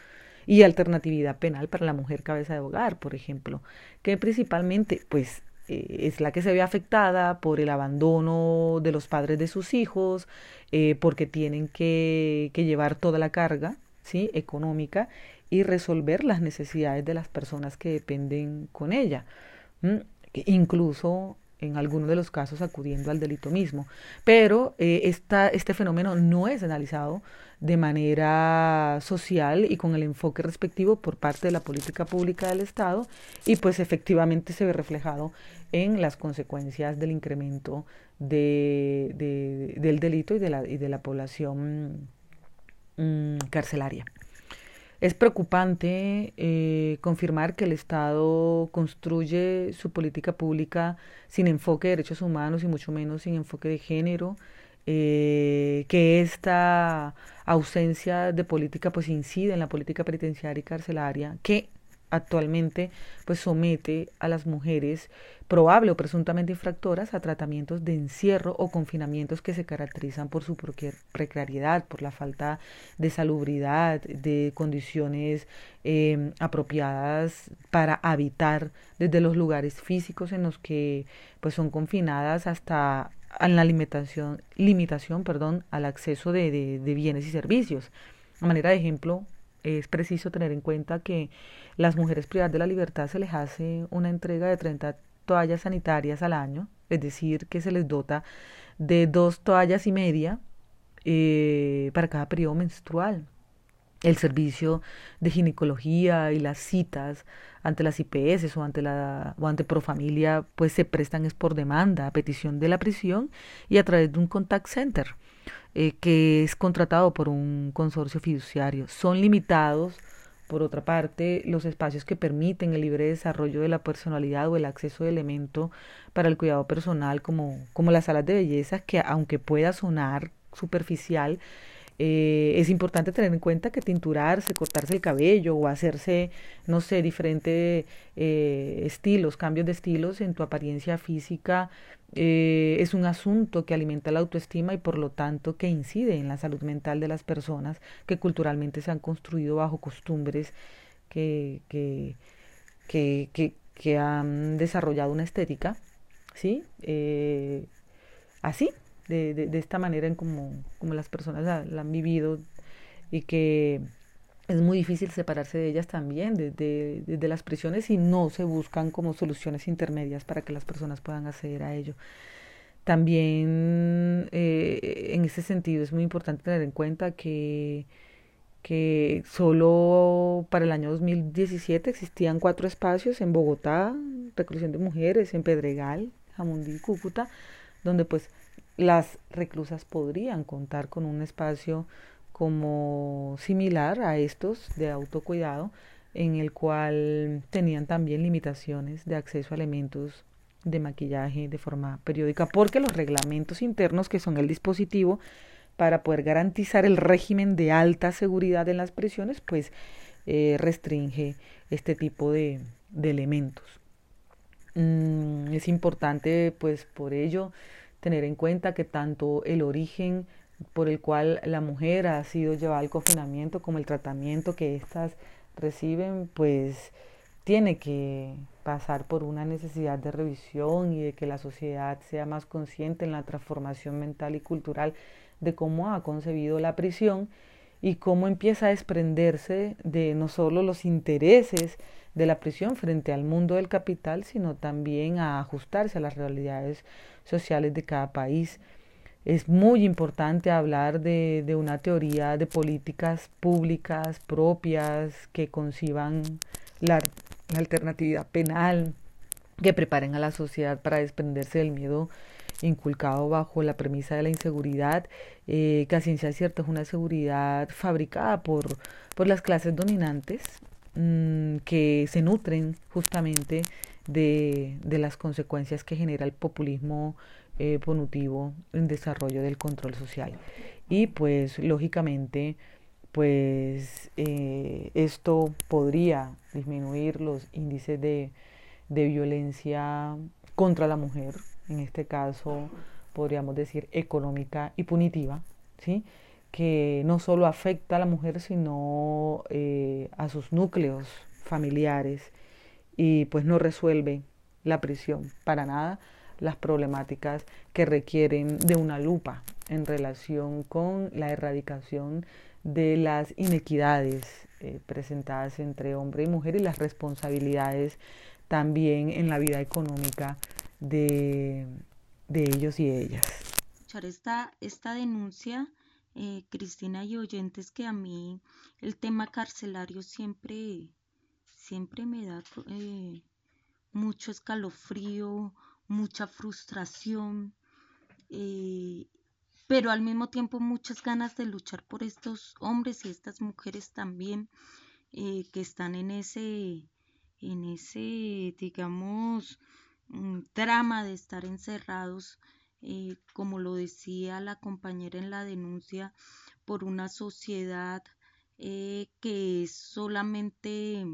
E: y alternatividad penal para la mujer cabeza de hogar, por ejemplo, que principalmente pues eh, es la que se ve afectada por el abandono de los padres de sus hijos, eh, porque tienen que, que, llevar toda la carga ¿sí? económica y resolver las necesidades de las personas que dependen con ella. Incluso en algunos de los casos acudiendo al delito mismo. Pero eh, esta, este fenómeno no es analizado de manera social y con el enfoque respectivo por parte de la política pública del Estado y pues efectivamente se ve reflejado en las consecuencias del incremento de, de, del delito y de la, y de la población mm, carcelaria. Es preocupante eh, confirmar que el Estado construye su política pública sin enfoque de derechos humanos y mucho menos sin enfoque de género, eh, que esta ausencia de política pues incide en la política penitenciaria y carcelaria, que actualmente pues somete a las mujeres probable o presuntamente infractoras a tratamientos de encierro o confinamientos que se caracterizan por su precariedad, por la falta de salubridad, de condiciones eh, apropiadas para habitar desde los lugares físicos en los que pues son confinadas hasta en la limitación, limitación perdón, al acceso de, de bienes y servicios. A manera de ejemplo, es preciso tener en cuenta que las mujeres privadas de la libertad se les hace una entrega de 30 toallas sanitarias al año, es decir, que se les dota de dos toallas y media eh, para cada periodo menstrual. El servicio de ginecología y las citas ante las IPS o ante la o ante Profamilia pues se prestan es por demanda a petición de la prisión y a través de un contact center eh, que es contratado por un consorcio fiduciario. Son limitados por otra parte, los espacios que permiten el libre desarrollo de la personalidad o el acceso de elemento para el cuidado personal, como, como las salas de belleza, que aunque pueda sonar superficial, eh, es importante tener en cuenta que tinturarse, cortarse el cabello o hacerse, no sé, diferentes eh, estilos, cambios de estilos en tu apariencia física eh, es un asunto que alimenta la autoestima y por lo tanto que incide en la salud mental de las personas que culturalmente se han construido bajo costumbres que, que, que, que, han desarrollado una estética, ¿sí? así, de, de, de esta manera en como, como las personas la, han vivido y que es muy difícil separarse de ellas también, desde de, de, las prisiones, y no se buscan como soluciones intermedias para que las personas puedan acceder a ello. También eh, en ese sentido es muy importante tener en cuenta que, que solo para el año 2017 existían cuatro espacios en Bogotá, reclusión de mujeres, en Pedregal, Jamundí, Cúcuta, donde pues las reclusas podrían contar con un espacio como similar a estos de autocuidado, en el cual tenían también limitaciones de acceso a elementos de maquillaje de forma periódica, porque los reglamentos internos, que son el dispositivo para poder garantizar el régimen de alta seguridad en las prisiones, pues eh, restringe este tipo de, elementos. Mm, es importante, pues por ello, tener en cuenta que tanto el origen por el cual la mujer ha sido llevada al confinamiento como el tratamiento que éstas reciben, pues tiene que pasar por una necesidad de revisión y de que la sociedad sea más consciente en la transformación mental y cultural de cómo ha concebido la prisión y cómo empieza a desprenderse de no solo los intereses de la prisión frente al mundo del capital, sino también a ajustarse a las realidades sociales de cada país. Es muy importante hablar de, de una teoría de políticas públicas propias que conciban la, la alternatividad penal, que preparen a la sociedad para desprenderse del miedo inculcado bajo la premisa de la inseguridad, eh, que a ciencia cierta es una seguridad fabricada por, por las clases dominantes mmm, que se nutren justamente de, de, las consecuencias que genera el populismo eh, en desarrollo del control social. Y pues lógicamente pues eh, esto podría disminuir los índices de, de violencia contra la mujer, en este caso podríamos decir económica y punitiva, ¿sí? que no solo afecta a la mujer, sino eh, a sus núcleos familiares y pues no resuelve la prisión para nada las problemáticas que requieren de una lupa en relación con la erradicación de las inequidades eh, presentadas entre hombre y mujer y las responsabilidades también en la vida económica de, de ellos y ellas.
B: Esta, esta denuncia, eh, Cristina y oyentes, que a mí el tema carcelario siempre, siempre me da eh, mucho escalofrío, mucha frustración, eh, pero al mismo tiempo muchas ganas de luchar por estos hombres y estas mujeres también eh, que están en ese, en ese, digamos, mm, drama de estar encerrados, eh, como lo decía la compañera en la denuncia, por una sociedad que es solamente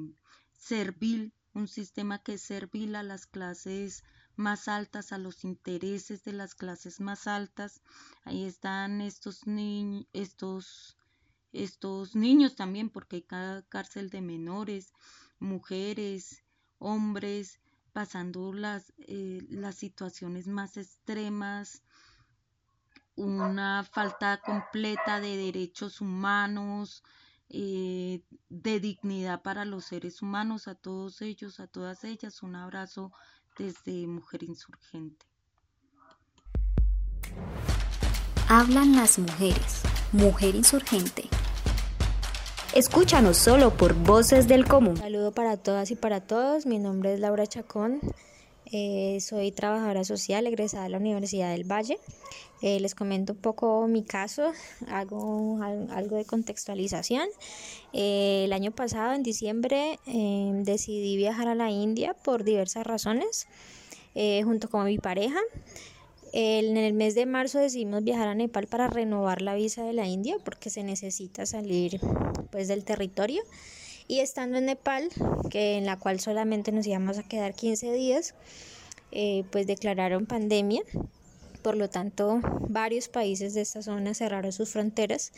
B: servil, un sistema que es servil a las clases más altas, a los intereses de las clases más altas. Ahí están estos, niños estos, estos niños también, porque hay cada cárcel de menores, mujeres, hombres, pasando las, eh, las situaciones más extremas, una falta completa de derechos humanos, eh, de dignidad para los seres humanos, a todos ellos, a todas ellas, un abrazo desde Mujer Insurgente.
D: Hablan las mujeres. Mujer Insurgente. Escúchanos solo por Voces del Común.
F: saludo para todas y para todos. Mi nombre es Laura Chacón. Eh, soy trabajadora social egresada de la Universidad del Valle. Eh, les comento un poco mi caso, hago algo de contextualización. Eh, el año pasado, en diciembre, em, decidí viajar a la India por diversas razones, junto con mi pareja. en el mes de marzo decidimos viajar a Nepal para renovar la visa de la India porque se necesita salir pues, del territorio y estando en Nepal, que en la cual solamente nos íbamos a quedar 15 días, eh, pues declararon pandemia. Por lo tanto, varios países de esta zona cerraron sus fronteras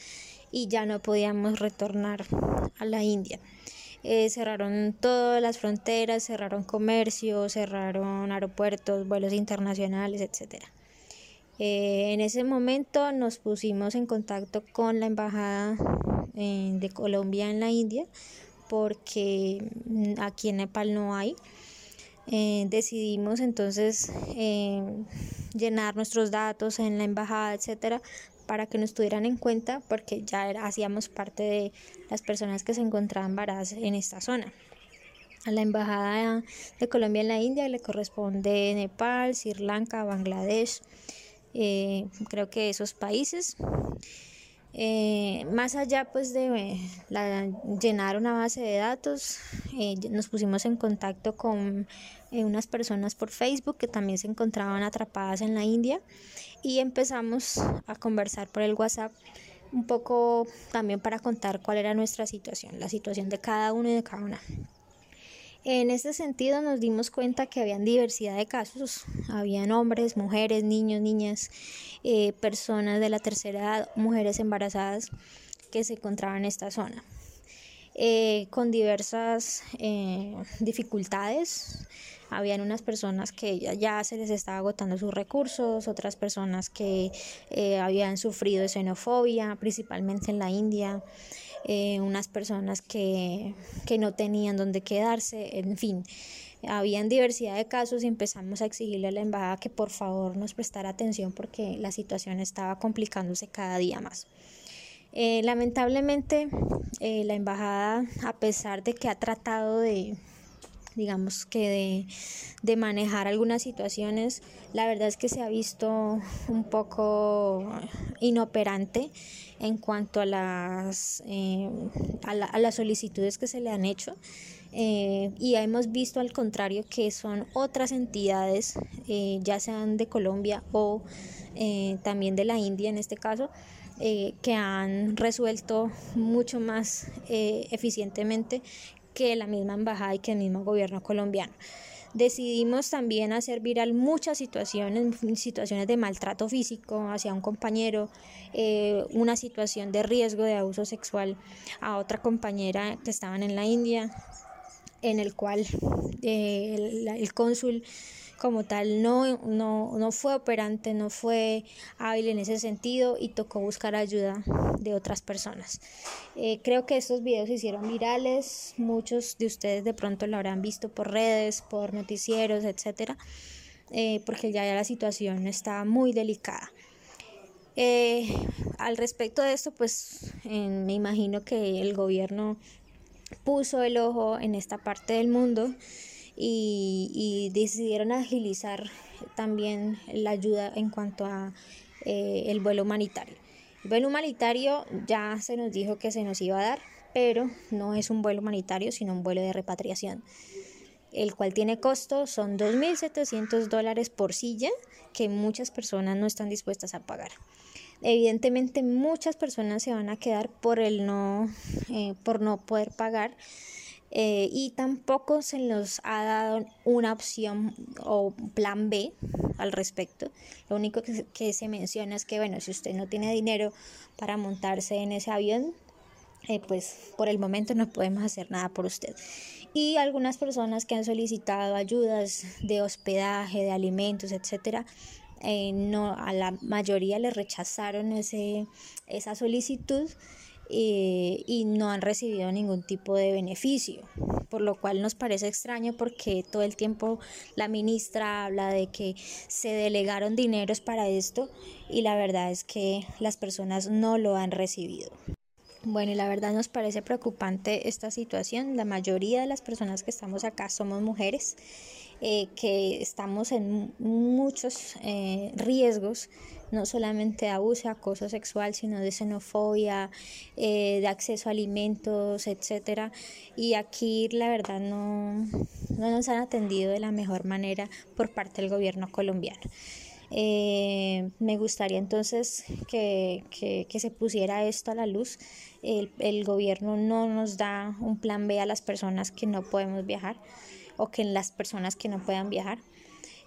F: y ya no podíamos retornar a la India. Eh, cerraron todas las fronteras, cerraron comercio, cerraron aeropuertos, vuelos internacionales, etc. Eh, en ese momento nos pusimos en contacto con la Embajada de Colombia en la India porque mm, aquí en Nepal no hay. Eh, decidimos entonces eh, llenar nuestros datos en la embajada, etcétera, para que nos tuvieran en cuenta, porque ya hacíamos parte de las personas que se encontraban varadas en esta zona. A la embajada de Colombia en la India le corresponde Nepal, Sri Lanka, Bangladesh, eh, creo que esos países. Eh, más allá pues de llenar una base de datos, eh, nos pusimos en contacto con eh, unas personas por Facebook que también se encontraban atrapadas en la India y empezamos a conversar por el WhatsApp un poco también para contar cuál era nuestra situación, la situación de cada uno y de cada una. En este sentido nos dimos cuenta que habían diversidad de casos, habían hombres, mujeres, niños, niñas, eh, personas de la tercera edad, mujeres embarazadas que se encontraban en esta zona. Eh, con diversas eh, dificultades. Habían unas personas que ya, se les estaba agotando sus recursos, otras personas que habían sufrido xenofobia, principalmente en la India. Eh, unas personas que, que no tenían dónde quedarse, en fin. Habían diversidad de casos y empezamos a exigirle a la embajada que por favor nos prestara atención porque la situación estaba complicándose cada día más. Eh, lamentablemente, eh, la embajada, a pesar de que ha tratado de, digamos que de, de, manejar algunas situaciones, la verdad es que se ha visto un poco inoperante en cuanto a las, eh, a, las solicitudes que se le han hecho. Eh, y hemos visto al contrario que son otras entidades, eh, ya sean de Colombia o también de la India en este caso, que han resuelto mucho más eficientemente que la misma embajada y que el mismo gobierno colombiano. Decidimos también hacer viral muchas situaciones, situaciones de maltrato físico hacia un compañero, eh, una situación de riesgo de abuso sexual a otra compañera que estaban en la India, en el cual eh, el, el cónsul como tal no, no, no, fue operante, no fue hábil en ese sentido y tocó buscar ayuda de otras personas. Eh, creo que estos videos se hicieron virales, muchos de ustedes de pronto lo habrán visto por redes, por noticieros, etcétera, eh, porque ya, la situación está muy delicada. Eh, al respecto de esto, pues me imagino que el gobierno puso el ojo en esta parte del mundo y, decidieron agilizar también la ayuda en cuanto a eh, el vuelo humanitario. El vuelo humanitario ya se nos dijo que se nos iba a dar, pero no es un vuelo humanitario, sino un vuelo de repatriación, el cual tiene costo, son 2.700 dólares por silla, que muchas personas no están dispuestas a pagar. Evidentemente muchas personas se van a quedar por el no, eh, por no poder pagar eh, y tampoco se nos ha dado una opción o plan B al respecto. Lo único que, se menciona es que, bueno, si usted no tiene dinero para montarse en ese avión, eh, pues por el momento no podemos hacer nada por usted. Y algunas personas que han solicitado ayudas de hospedaje, de alimentos, etcétera, eh, no, a la mayoría le rechazaron ese, esa solicitud eh, y no han recibido ningún tipo de beneficio, por lo cual nos parece extraño porque todo el tiempo la ministra habla de que se delegaron dineros para esto y la verdad es que las personas no lo han recibido. Bueno, y la verdad nos parece preocupante esta situación. La mayoría de las personas que estamos acá somos mujeres, eh, que estamos en muchos eh, riesgos no solamente de abuso, acoso sexual, sino de xenofobia, eh, de acceso a alimentos, etcétera. Y aquí la verdad no, no nos han atendido de la mejor manera por parte del gobierno colombiano. Eh, me gustaría entonces que, que, se pusiera esto a la luz. El, el, gobierno no nos da un plan B a las personas que no podemos viajar o que las personas que no puedan viajar.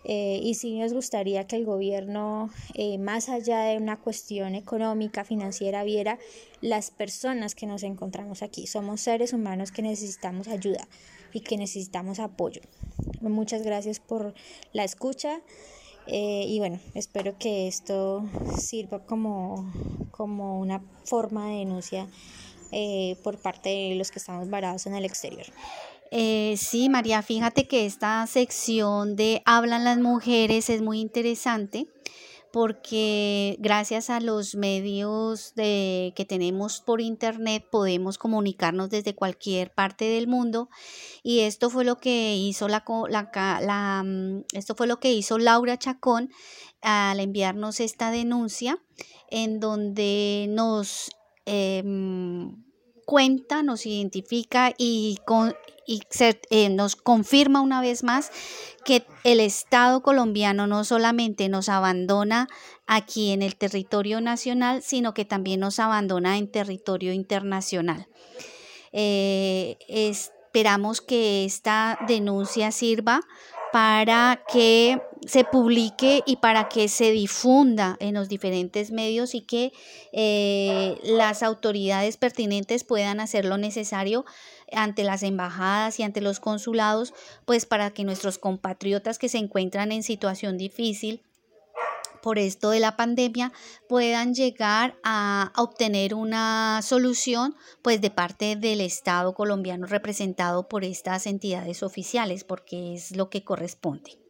F: Eh, y sí nos gustaría que el gobierno, eh, más allá de una cuestión económica, financiera, viera las personas que nos encontramos aquí. Somos seres humanos que necesitamos ayuda y que necesitamos apoyo. Muchas gracias por la escucha. Eh, y bueno, espero que esto sirva como, como una forma de denuncia por parte de los que estamos varados en el exterior.
A: Eh, sí, María, fíjate que esta sección de Hablan las mujeres es muy interesante porque gracias a los medios de, que tenemos por internet podemos comunicarnos desde cualquier parte del mundo y esto fue lo que hizo la, la, mm, esto fue lo que hizo Laura Chacón al enviarnos esta denuncia en donde nos em, cuenta, nos identifica y, con, y eh, nos confirma una vez más que el Estado colombiano no solamente nos abandona aquí en el territorio nacional, sino que también nos abandona en territorio internacional. Eh, esperamos que esta denuncia sirva para que se publique y para que se difunda en los diferentes medios y que eh, las autoridades pertinentes puedan hacer lo necesario ante las embajadas y ante los consulados, pues para que nuestros compatriotas que se encuentran en situación difícil por esto de la pandemia puedan llegar a obtener una solución pues de parte del Estado colombiano representado por estas entidades oficiales porque es lo que corresponde.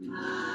A: Mm-hmm.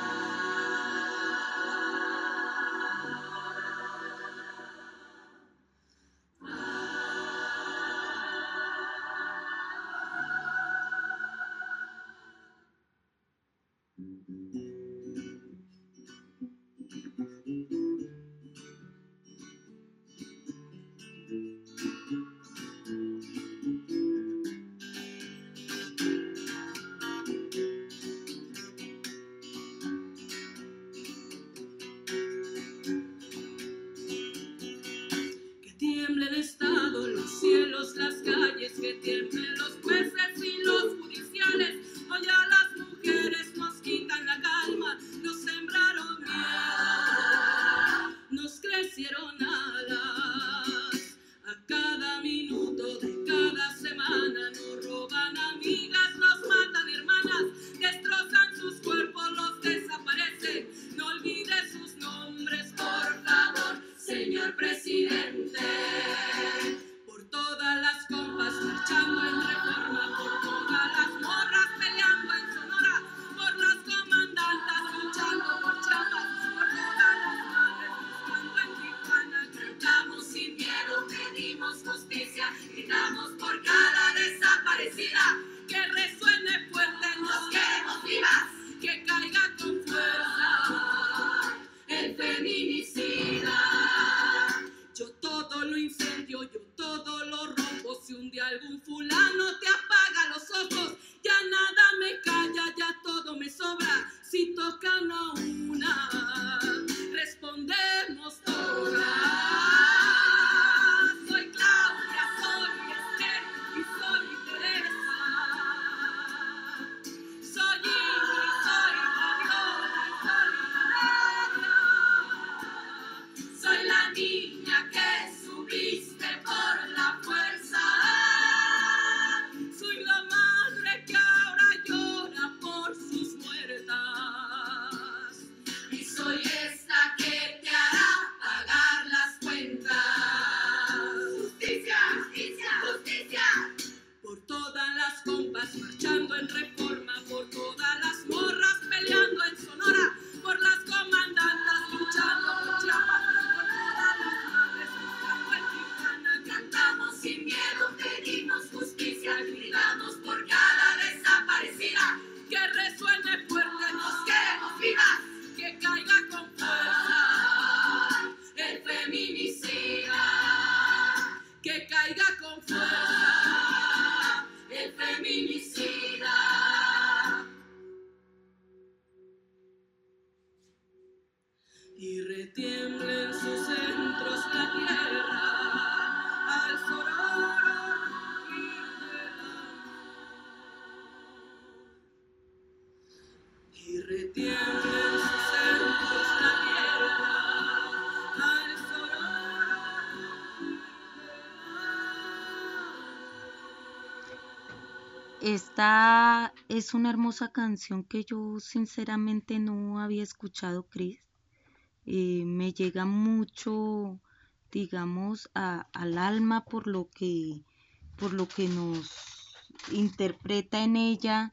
B: Esta es una hermosa canción que yo sinceramente no había escuchado, Cris. Eh, me llega mucho, digamos, al alma por lo que, por lo que nos interpreta en ella,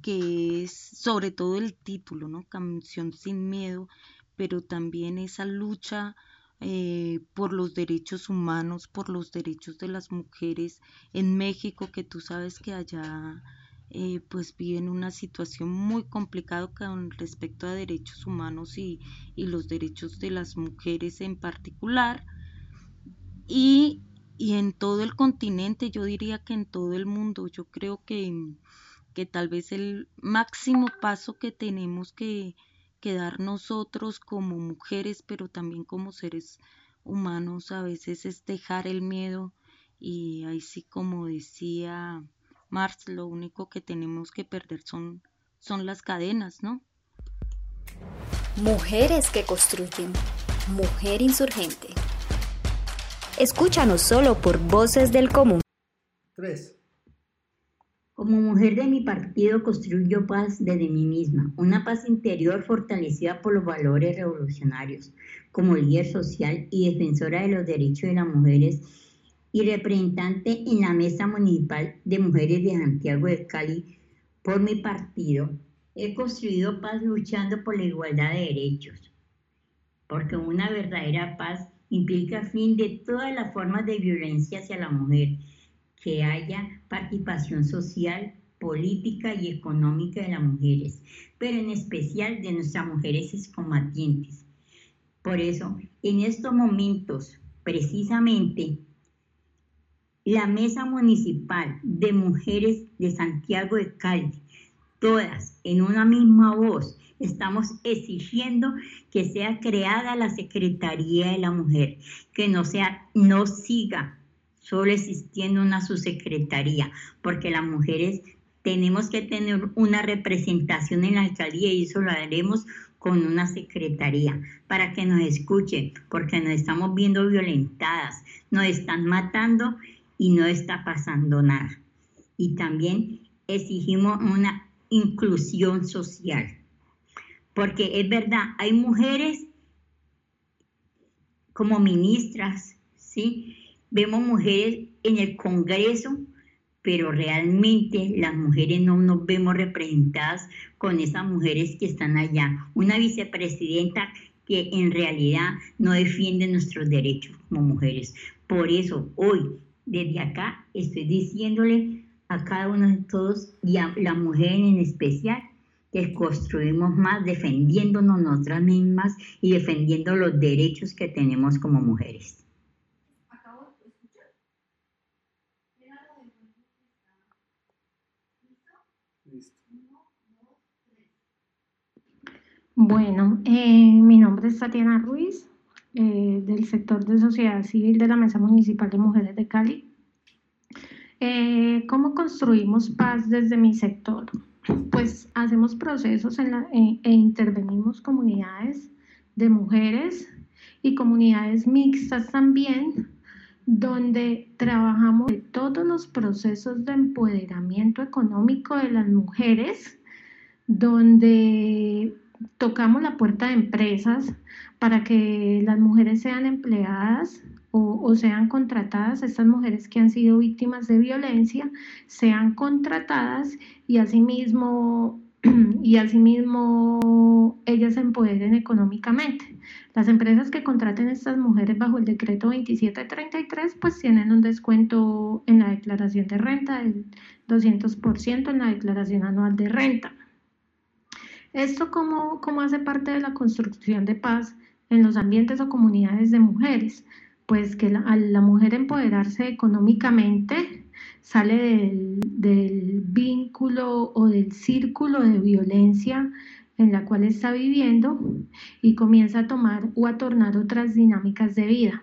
B: que es sobre todo el título, ¿no? Canción sin miedo, pero también esa lucha eh, por los derechos humanos, por los derechos de las mujeres en México, que tú sabes que allá eh, pues viven una situación muy complicada con respecto a derechos humanos y, los derechos de las mujeres en particular. Y, y, en todo el continente, yo diría que en todo el mundo, yo creo que, que tal vez el máximo paso que tenemos que, quedar nosotros como mujeres, pero también como seres humanos, a veces es dejar el miedo y ahí sí como decía Marx, lo único que tenemos que perder son, son las cadenas, ¿no?
D: Mujeres que construyen. Mujer insurgente. Escúchanos solo por Voces del Común. 3.
G: Como mujer de mi partido construyo paz desde mí misma, una paz interior fortalecida por los valores revolucionarios, como líder social y defensora de los derechos de las mujeres y representante en la Mesa Municipal de Mujeres de Santiago de Cali por mi partido. He construido paz luchando por la igualdad de derechos, porque una verdadera paz implica fin de todas las formas de violencia hacia la mujer que haya participación social, política y económica de las mujeres, pero en especial de nuestras mujeres combatientes. Por eso, en estos momentos, precisamente, la Mesa Municipal de Mujeres de Santiago de Cali, todas en una misma voz, estamos exigiendo que sea creada la Secretaría de la Mujer, que no sea, no siga solo existiendo una subsecretaría, porque las mujeres tenemos que tener una representación en la alcaldía y eso lo haremos con una secretaría para que nos escuchen, porque nos estamos viendo violentadas, nos están matando y no está pasando nada. Y también exigimos una inclusión social, porque es verdad, hay mujeres como ministras, ¿sí? Vemos mujeres en el Congreso, pero realmente las mujeres no nos vemos representadas con esas mujeres que están allá. Una vicepresidenta que en realidad no defiende nuestros derechos como mujeres. Por eso hoy, desde acá, estoy diciéndole a cada uno de todos y a la mujer en especial que construimos más defendiéndonos nosotras mismas y defendiendo los derechos que tenemos como mujeres.
H: Bueno, eh, mi nombre es Tatiana Ruiz, eh, del sector de sociedad civil de la Mesa Municipal de Mujeres de Cali. Eh, ¿Cómo construimos paz desde mi sector? Pues hacemos procesos e, intervenimos comunidades de mujeres y comunidades mixtas también, donde trabajamos todos los procesos de empoderamiento económico de las mujeres, donde tocamos la puerta de empresas para que las mujeres sean empleadas o, sean contratadas, estas mujeres que han sido víctimas de violencia, sean contratadas y asimismo, y asimismo ellas se empoderen económicamente. Las empresas que contraten a estas mujeres bajo el decreto 2733 pues tienen un descuento en la declaración de renta del 200% en la declaración anual de renta. ¿Esto cómo, hace parte de la construcción de paz en los ambientes o comunidades de mujeres? Pues que al la mujer empoderarse económicamente sale del, del vínculo o del círculo de violencia en la cual está viviendo y comienza a tomar o a tornar otras dinámicas de vida.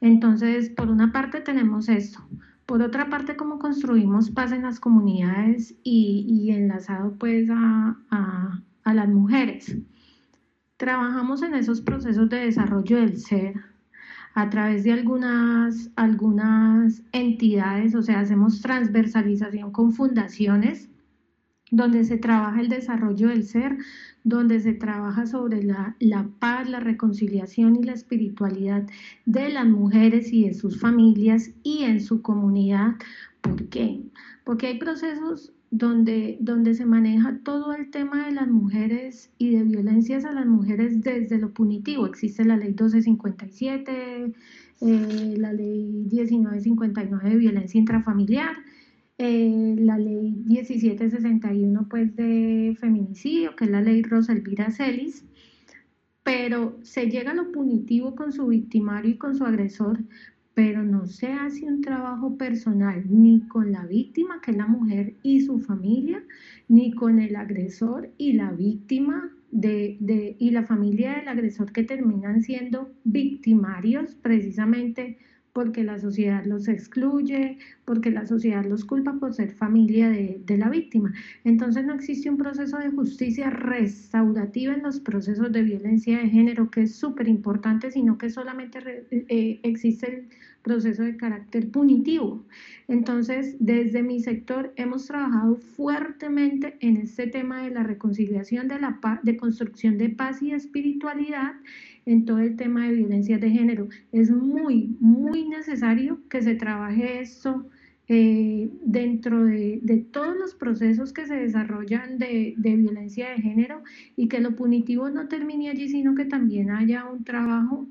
H: Entonces, por una parte tenemos esto, por otra parte, cómo construimos paz en las comunidades y, enlazado pues a, las mujeres. Trabajamos en esos procesos de desarrollo del ser a través de algunas, algunas entidades, o sea, hacemos transversalización con fundaciones donde se trabaja el desarrollo del ser, donde se trabaja sobre la, la, paz, la reconciliación y la espiritualidad de las mujeres y de sus familias y en su comunidad. ¿Por qué? Porque hay procesos donde, donde se maneja todo el tema de las mujeres y de violencias a las mujeres desde lo punitivo. Existe la ley 1257, eh, la ley 1959 de violencia intrafamiliar, eh, la ley 1761 pues de feminicidio, que es la ley Rosa Elvira Celis, pero se llega a lo punitivo con su victimario y con su agresor, pero no se hace un trabajo personal ni con la víctima, que es la mujer y su familia, ni con el agresor y la víctima de, de, y la familia del agresor que terminan siendo victimarios precisamente porque la sociedad los excluye, porque la sociedad los culpa por ser familia de, la víctima. Entonces no existe un proceso de justicia restaurativa en los procesos de violencia de género, que es súper importante, sino que solamente eh, existe el proceso de carácter punitivo. Entonces, desde mi sector hemos trabajado fuertemente en este tema de la reconciliación, de la de construcción de paz y espiritualidad en todo el tema de violencia de género. Es muy, muy necesario que se trabaje esto eh, dentro de, todos los procesos que se desarrollan de, de, violencia de género y que lo punitivo no termine allí, sino que también haya un trabajo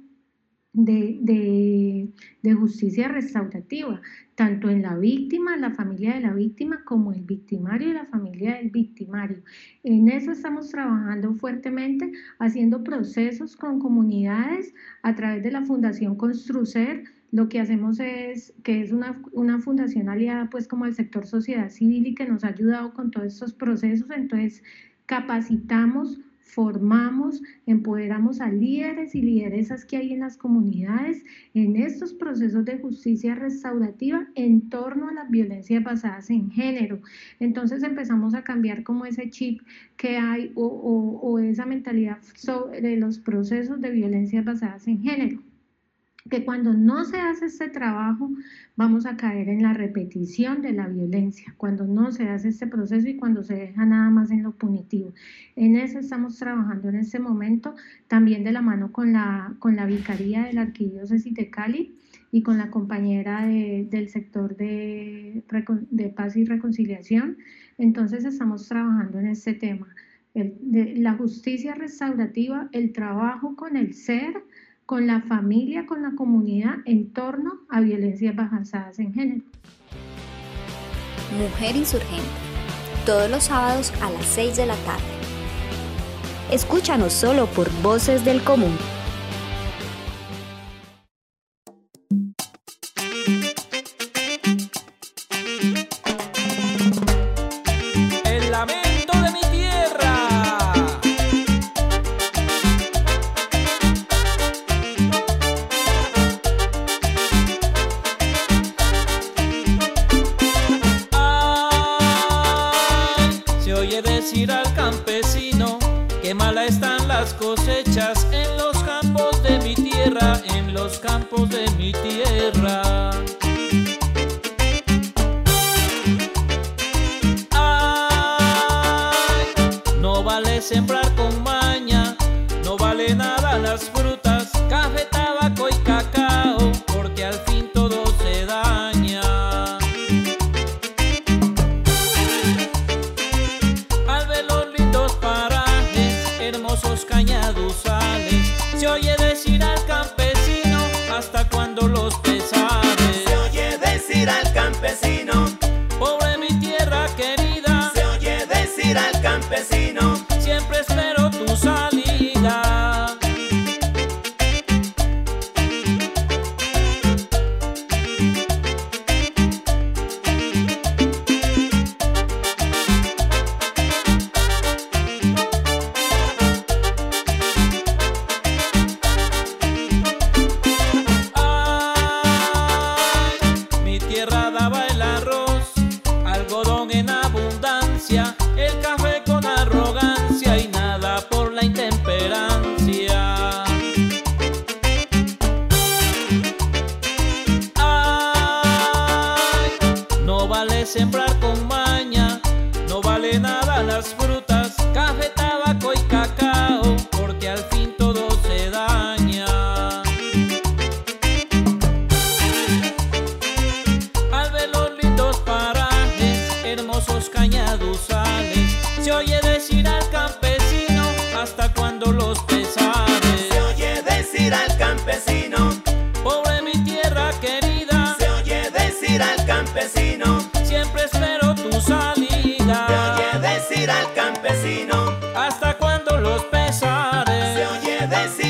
H: de, justicia restaurativa, tanto en la víctima, la familia de la víctima, como el victimario y la familia del victimario. En eso estamos trabajando fuertemente, haciendo procesos con comunidades a través de la Fundación Construcer. Lo que hacemos es que es una, una fundación aliada pues como el sector sociedad civil y que nos ha ayudado con todos estos procesos. Entonces capacitamos formamos, empoderamos a líderes y lideresas que hay en las comunidades en estos procesos de justicia restaurativa en torno a las violencias basadas en género. Entonces empezamos a cambiar como ese chip que hay o, o esa mentalidad sobre los procesos de violencias basadas en género que cuando no se hace este trabajo vamos a caer en la repetición de la violencia, cuando no se hace este proceso y cuando se deja nada más en lo punitivo. En eso estamos trabajando en este momento, también de la mano con la, con la Vicaría de la Arquidiócesis de Cali y con la compañera del sector de, de, paz y reconciliación. Entonces estamos trabajando en este tema. de la justicia restaurativa, el trabajo con el ser, con la familia, con la comunidad en torno a violencias basadas en género.
D: Mujer Insurgente, todos los sábados a las 6 de la tarde. Escúchanos solo por Voces del Común.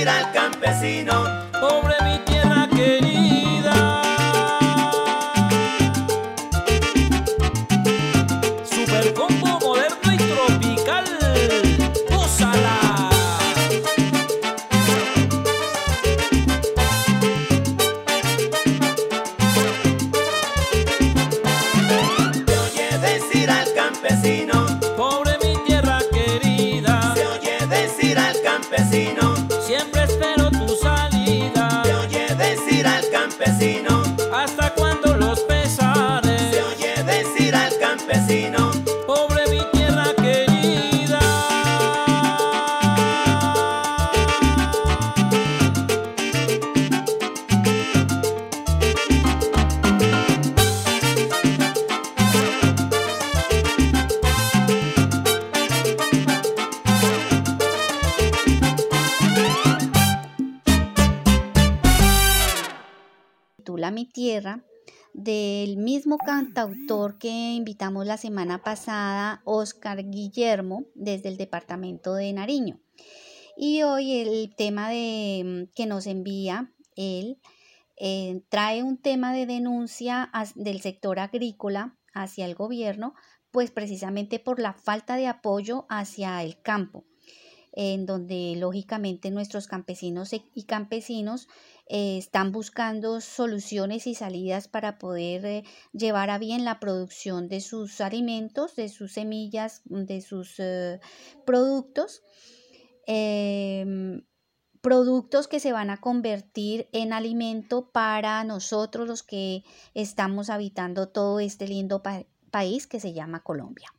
I: Al campesino.
A: La semana pasada, Oscar Guillermo, desde el departamento de Nariño. Y hoy el tema de, que nos envía él eh, trae un tema de denuncia del sector agrícola hacia el gobierno, pues precisamente por la falta de apoyo hacia el campo, en donde lógicamente nuestros campesinos y campesinos eh, están buscando soluciones y salidas para poder eh, llevar a bien la producción de sus alimentos, de sus semillas, de sus eh, productos. em, productos que se van a convertir en alimento para nosotros los que estamos habitando todo este lindo pa- país que se llama Colombia.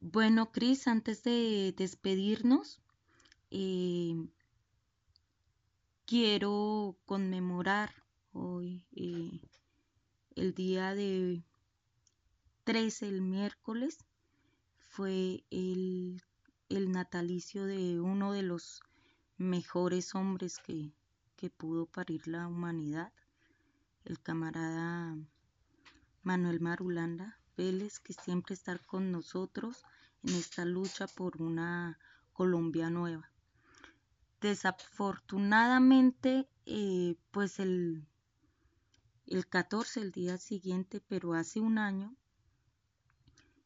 B: Bueno, Cris, antes de despedirnos, eh, quiero conmemorar hoy eh, el día de 13, el miércoles, fue el, natalicio de uno de los mejores hombres que, que pudo parir la humanidad, el camarada Manuel Marulanda Vélez, que siempre está con nosotros en esta lucha por una Colombia nueva. Desafortunadamente, eh, pues el, el 14, el día siguiente, pero hace un año,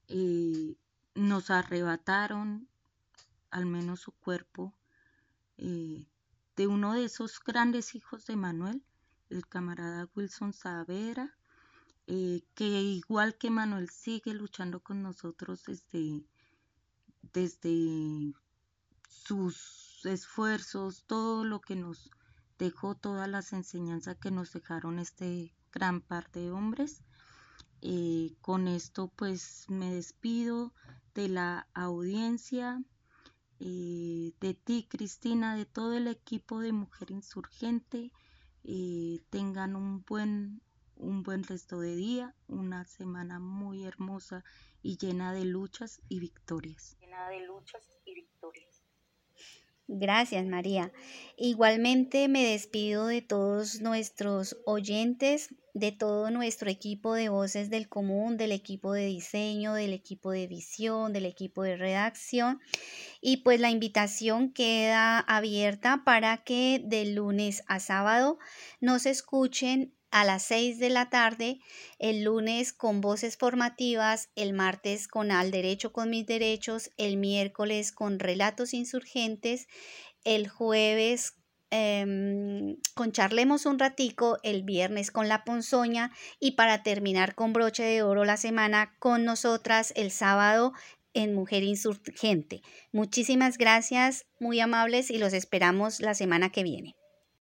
B: eh, nos arrebataron al menos su cuerpo eh, de uno de esos grandes hijos de Manuel, el camarada Wilson Saavedra, eh, que igual que Manuel sigue luchando con nosotros desde, desde sus esfuerzos, todo lo que nos dejó, todas las enseñanzas que nos dejaron este gran par de hombres. Eh, con esto pues me despido de la audiencia, eh, de ti Cristina, de todo el equipo de Mujer Insurgente. Eh, tengan un buen, un buen resto de día, una semana muy hermosa y llena de luchas y victorias.
D: Llena de luchas y victorias.
A: Gracias, María. Igualmente me despido de todos nuestros oyentes, de todo nuestro equipo de voces del común, del equipo de diseño, del equipo de edición, del equipo de redacción. Y pues la invitación queda abierta para que de lunes a sábado nos escuchen a las 6 de la tarde, el lunes con voces formativas, el martes con Al Derecho con mis derechos, el miércoles con Relatos Insurgentes, el jueves em, con Charlemos un ratico, el viernes con La Ponzoña y para terminar con broche de oro la semana con nosotras el sábado en Mujer Insurgente. Muchísimas gracias, muy amables y los esperamos la semana que viene.